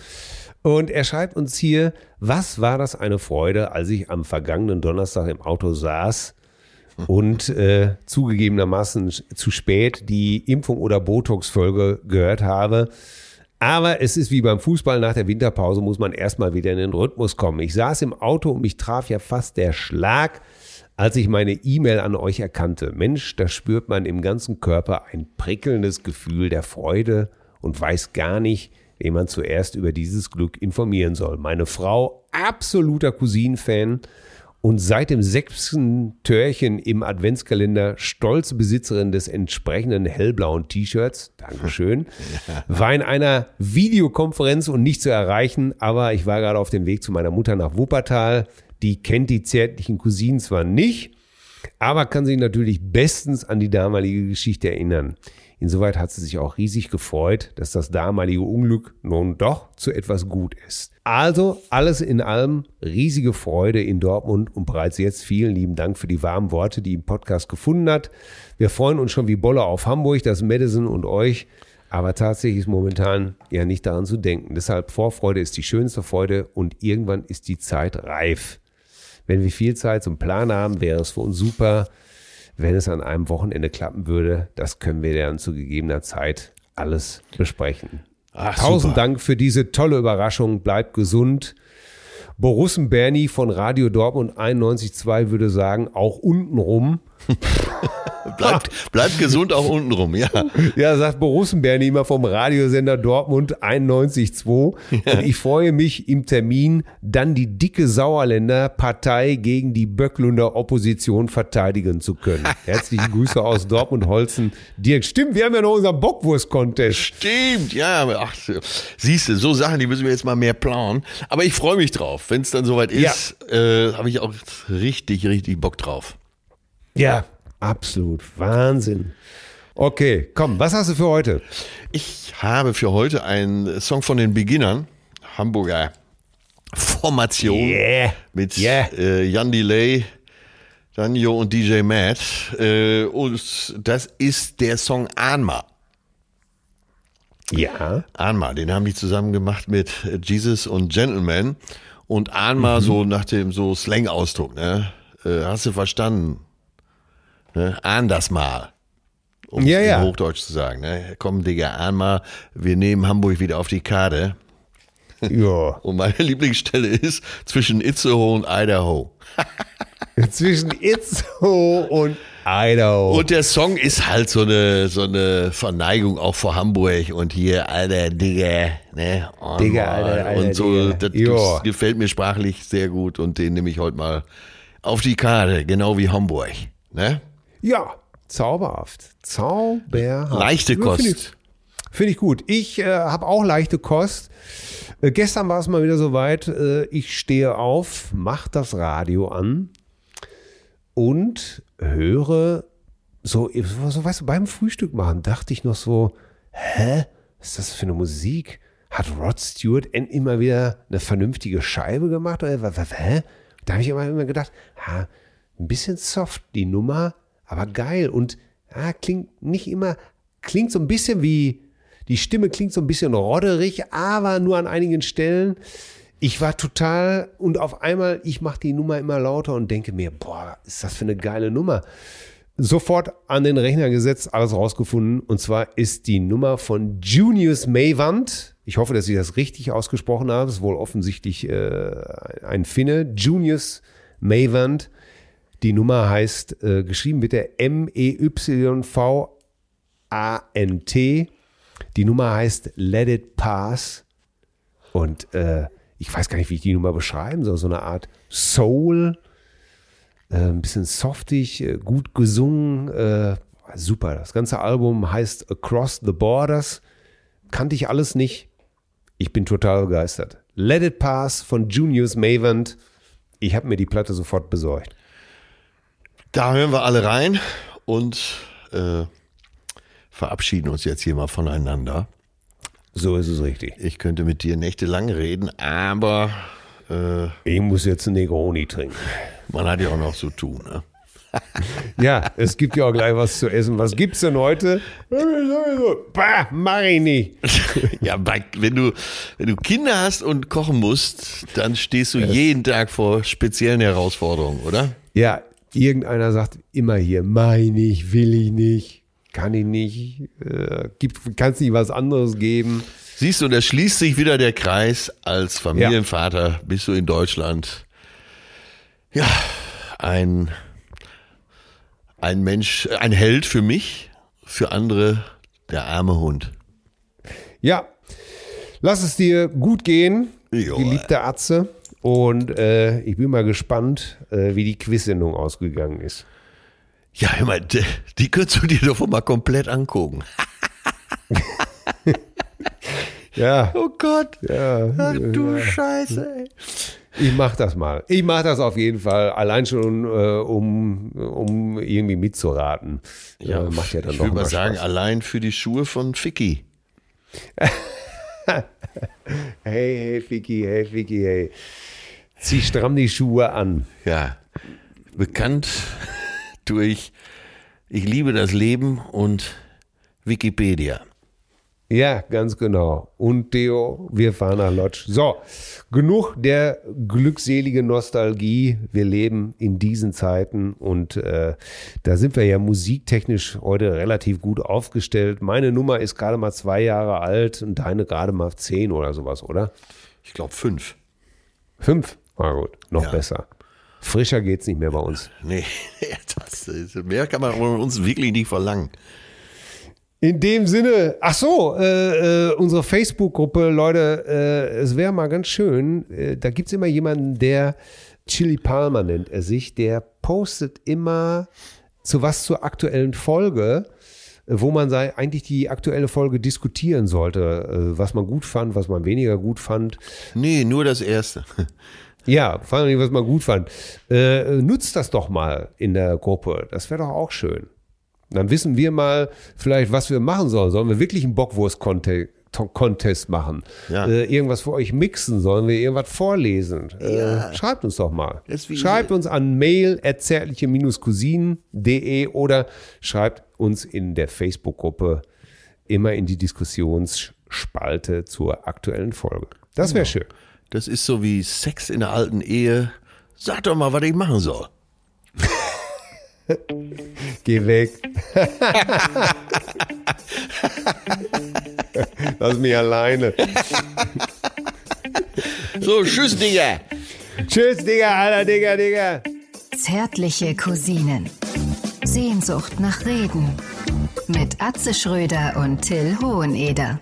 Und er schreibt uns hier, was war das eine Freude, als ich am vergangenen Donnerstag im Auto saß und äh, zugegebenermaßen zu spät die Impfung oder Botox-Folge gehört habe. Aber es ist wie beim Fußball, nach der Winterpause muss man erstmal wieder in den Rhythmus kommen. Ich saß im Auto und mich traf ja fast der Schlag, als ich meine E-Mail an euch erkannte. Mensch, da spürt man im ganzen Körper ein prickelndes Gefühl der Freude und weiß gar nicht, wen man zuerst über dieses Glück informieren soll. Meine Frau, absoluter Cousin-Fan und seit dem sechsten Törchen im Adventskalender stolze Besitzerin des entsprechenden hellblauen T-Shirts. Dankeschön. War in einer Videokonferenz und nicht zu erreichen, aber ich war gerade auf dem Weg zu meiner Mutter nach Wuppertal. Die kennt die zärtlichen Cousinen zwar nicht, aber kann sich natürlich bestens an die damalige Geschichte erinnern. Insoweit hat sie sich auch riesig gefreut, dass das damalige Unglück nun doch zu etwas gut ist. Also alles in allem riesige Freude in Dortmund und bereits jetzt vielen lieben Dank für die warmen Worte, die im Podcast gefunden hat. Wir freuen uns schon wie Bolle auf Hamburg, das Madison und euch. Aber tatsächlich ist momentan ja nicht daran zu denken. Deshalb Vorfreude ist die schönste Freude und irgendwann ist die Zeit reif. Wenn wir viel Zeit zum Plan haben, wäre es für uns super, wenn es an einem Wochenende klappen würde. Das können wir dann zu gegebener Zeit alles besprechen. Ach, Tausend super. Dank für diese tolle Überraschung. Bleibt gesund. Borussen Bernie von Radio Dortmund 91.2 würde sagen, auch untenrum. Bleibt, bleibt gesund auch untenrum, ja. Ja, sagt Borussen Bernie immer vom Radiosender Dortmund 91.2. Und ich freue mich im Termin, dann die dicke Sauerländer Partei gegen die Böcklunder Opposition verteidigen zu können. Herzliche Grüße aus Dortmund-Holzen. Dirk, stimmt, wir haben ja noch unseren Bockwurst-Contest. Stimmt, ja. Ach, siehst du, so Sachen, die müssen wir jetzt mal mehr planen. Aber ich freue mich drauf. Wenn es dann soweit ist, äh, habe ich auch richtig, richtig Bock drauf. Ja, absolut. Wahnsinn. Okay, komm, was hast du für heute? Ich habe für heute einen Song von den Beginnern, Hamburger Formation Yeah. mit Yeah. äh, Jan Delay, Danjo und DJ Matt. Äh, und das ist der Song Anma. Ja. Anma, den haben die zusammen gemacht mit Jesus und Gentleman. Und Anma Mhm. so nach dem so Slang-Ausdruck, ne? Äh, hast du verstanden? Ne? Ahn das mal. Um Ja, ja. Hochdeutsch zu sagen. Ne? Komm, Digga, ahn mal, wir nehmen Hamburg wieder auf die Karte. Ja. Und meine Lieblingsstelle ist zwischen Itzehoe und Idaho. Zwischen Itzehoe und Idaho. Und der Song ist halt so eine, so eine Verneigung auch vor Hamburg und hier, alter Digga, ne? Oh, Digga, alter, alter und so, Digga. das Ja. gefällt mir sprachlich sehr gut und den nehme ich heute mal auf die Karte, genau wie Hamburg, ne? Ja, zauberhaft. Zauberhaft. Leichte Kost. Finde ich, find ich gut. Ich äh, habe auch leichte Kost. Äh, gestern war es mal wieder soweit. Äh, ich stehe auf, mach das Radio an und höre so, so, weißt du, beim Frühstück machen dachte ich noch so, hä, was ist das für eine Musik? Hat Rod Stewart endlich mal wieder eine vernünftige Scheibe gemacht? Oder, hä? Da habe ich immer, immer gedacht, ha, ein bisschen soft die Nummer, aber geil und ja, klingt nicht immer, klingt so ein bisschen wie, die Stimme klingt so ein bisschen rodderig, aber nur an einigen Stellen. Ich war total und auf einmal, ich mache die Nummer immer lauter und denke mir, boah, ist das für eine geile Nummer. Sofort an den Rechner gesetzt, alles rausgefunden. Und zwar ist die Nummer von Junius Maywand. Ich hoffe, dass ich das richtig ausgesprochen habe. Das ist wohl offensichtlich äh, ein Finne. Junius Maywand. Die Nummer heißt, äh, geschrieben mit der M-E-Y-V-A-N-T. Die Nummer heißt Let It Pass. Und äh, ich weiß gar nicht, wie ich die Nummer beschreiben soll. So eine Art Soul. Äh, ein bisschen softig, äh, gut gesungen. Äh, super. Das ganze Album heißt Across the Borders. Kannte ich alles nicht. Ich bin total begeistert. Let It Pass von Junius Mavant. Ich habe mir die Platte sofort besorgt. Da hören wir alle rein und äh, verabschieden uns jetzt hier mal voneinander. So ist es richtig. Ich könnte mit dir nächtelang reden, aber äh, Ich muss jetzt einen Negroni trinken. man hat ja auch noch zu tun. Ne? ja, es gibt ja auch gleich was zu essen. Was gibt's denn heute? Bah, mach ich nicht. ja, wenn du, wenn du Kinder hast und kochen musst, dann stehst du jeden Tag vor speziellen Herausforderungen, oder? Ja, irgendeiner sagt immer hier, meine ich, will ich nicht, kann ich nicht, äh, kann es nicht was anderes geben. Siehst du, da schließt sich wieder der Kreis. Als Familienvater ja. bist du in Deutschland. Ja, ein, ein Mensch, ein Held für mich, für andere der arme Hund. Ja, lass es dir gut gehen, jo. geliebte Atze. Und äh, ich bin mal gespannt, äh, wie die Quiz-Sendung ausgegangen ist. Ja, mal, die, die könntest du dir doch mal komplett angucken. ja. Oh Gott. Ja. Ach du ja. Scheiße, ey. Ich mach das mal. Ich mach das auf jeden Fall, allein schon, äh, um, um irgendwie mitzuraten. Ja, macht ja dann ich würde mal sagen, Spaß. allein für die Schuhe von Ficky. hey, hey, Ficky, hey, Ficky, hey. Zieh stramm die Schuhe an. Ja, bekannt durch Ich liebe das Leben und Wikipedia. Ja, ganz genau. Und Theo, wir fahren nach Lodge. So, genug der glückseligen Nostalgie. Wir leben in diesen Zeiten und äh, da sind wir ja musiktechnisch heute relativ gut aufgestellt. Meine Nummer ist gerade mal zwei Jahre alt und deine gerade mal zehn oder sowas, oder? Ich glaube fünf. Fünf? Na gut, noch ja. besser. Frischer geht's nicht mehr bei uns. Nee, das ist, mehr kann man uns wirklich nicht verlangen. In dem Sinne, ach so, äh, äh, unsere Facebook-Gruppe, Leute, äh, es wäre mal ganz schön, äh, da gibt es immer jemanden, der Chili Palmer nennt er sich, der postet immer zu was zur aktuellen Folge, äh, wo man sei, eigentlich die aktuelle Folge diskutieren sollte, äh, was man gut fand, was man weniger gut fand. Nee, nur das erste. Ja, vor allem, was man gut fand. Äh, nutzt das doch mal in der Gruppe. Das wäre doch auch schön. Dann wissen wir mal vielleicht, was wir machen sollen. Sollen wir wirklich einen Bockwurst-Contest machen? Ja. Äh, irgendwas für euch mixen? Sollen wir irgendwas vorlesen? Äh, ja. Schreibt uns doch mal. Schreibt uns an mail cousinen.de oder schreibt uns in der Facebook-Gruppe immer in die Diskussionsspalte zur aktuellen Folge. Das wäre genau. schön. Das ist so wie Sex in der alten Ehe. Sag doch mal, was ich machen soll. Geh weg. Lass mich alleine. So, tschüss, Digga. Tschüss, Digga, Alter, Digga, Digga. Zärtliche Cousinen. Sehnsucht nach Reden. Mit Atze Schröder und Till Hoheneder.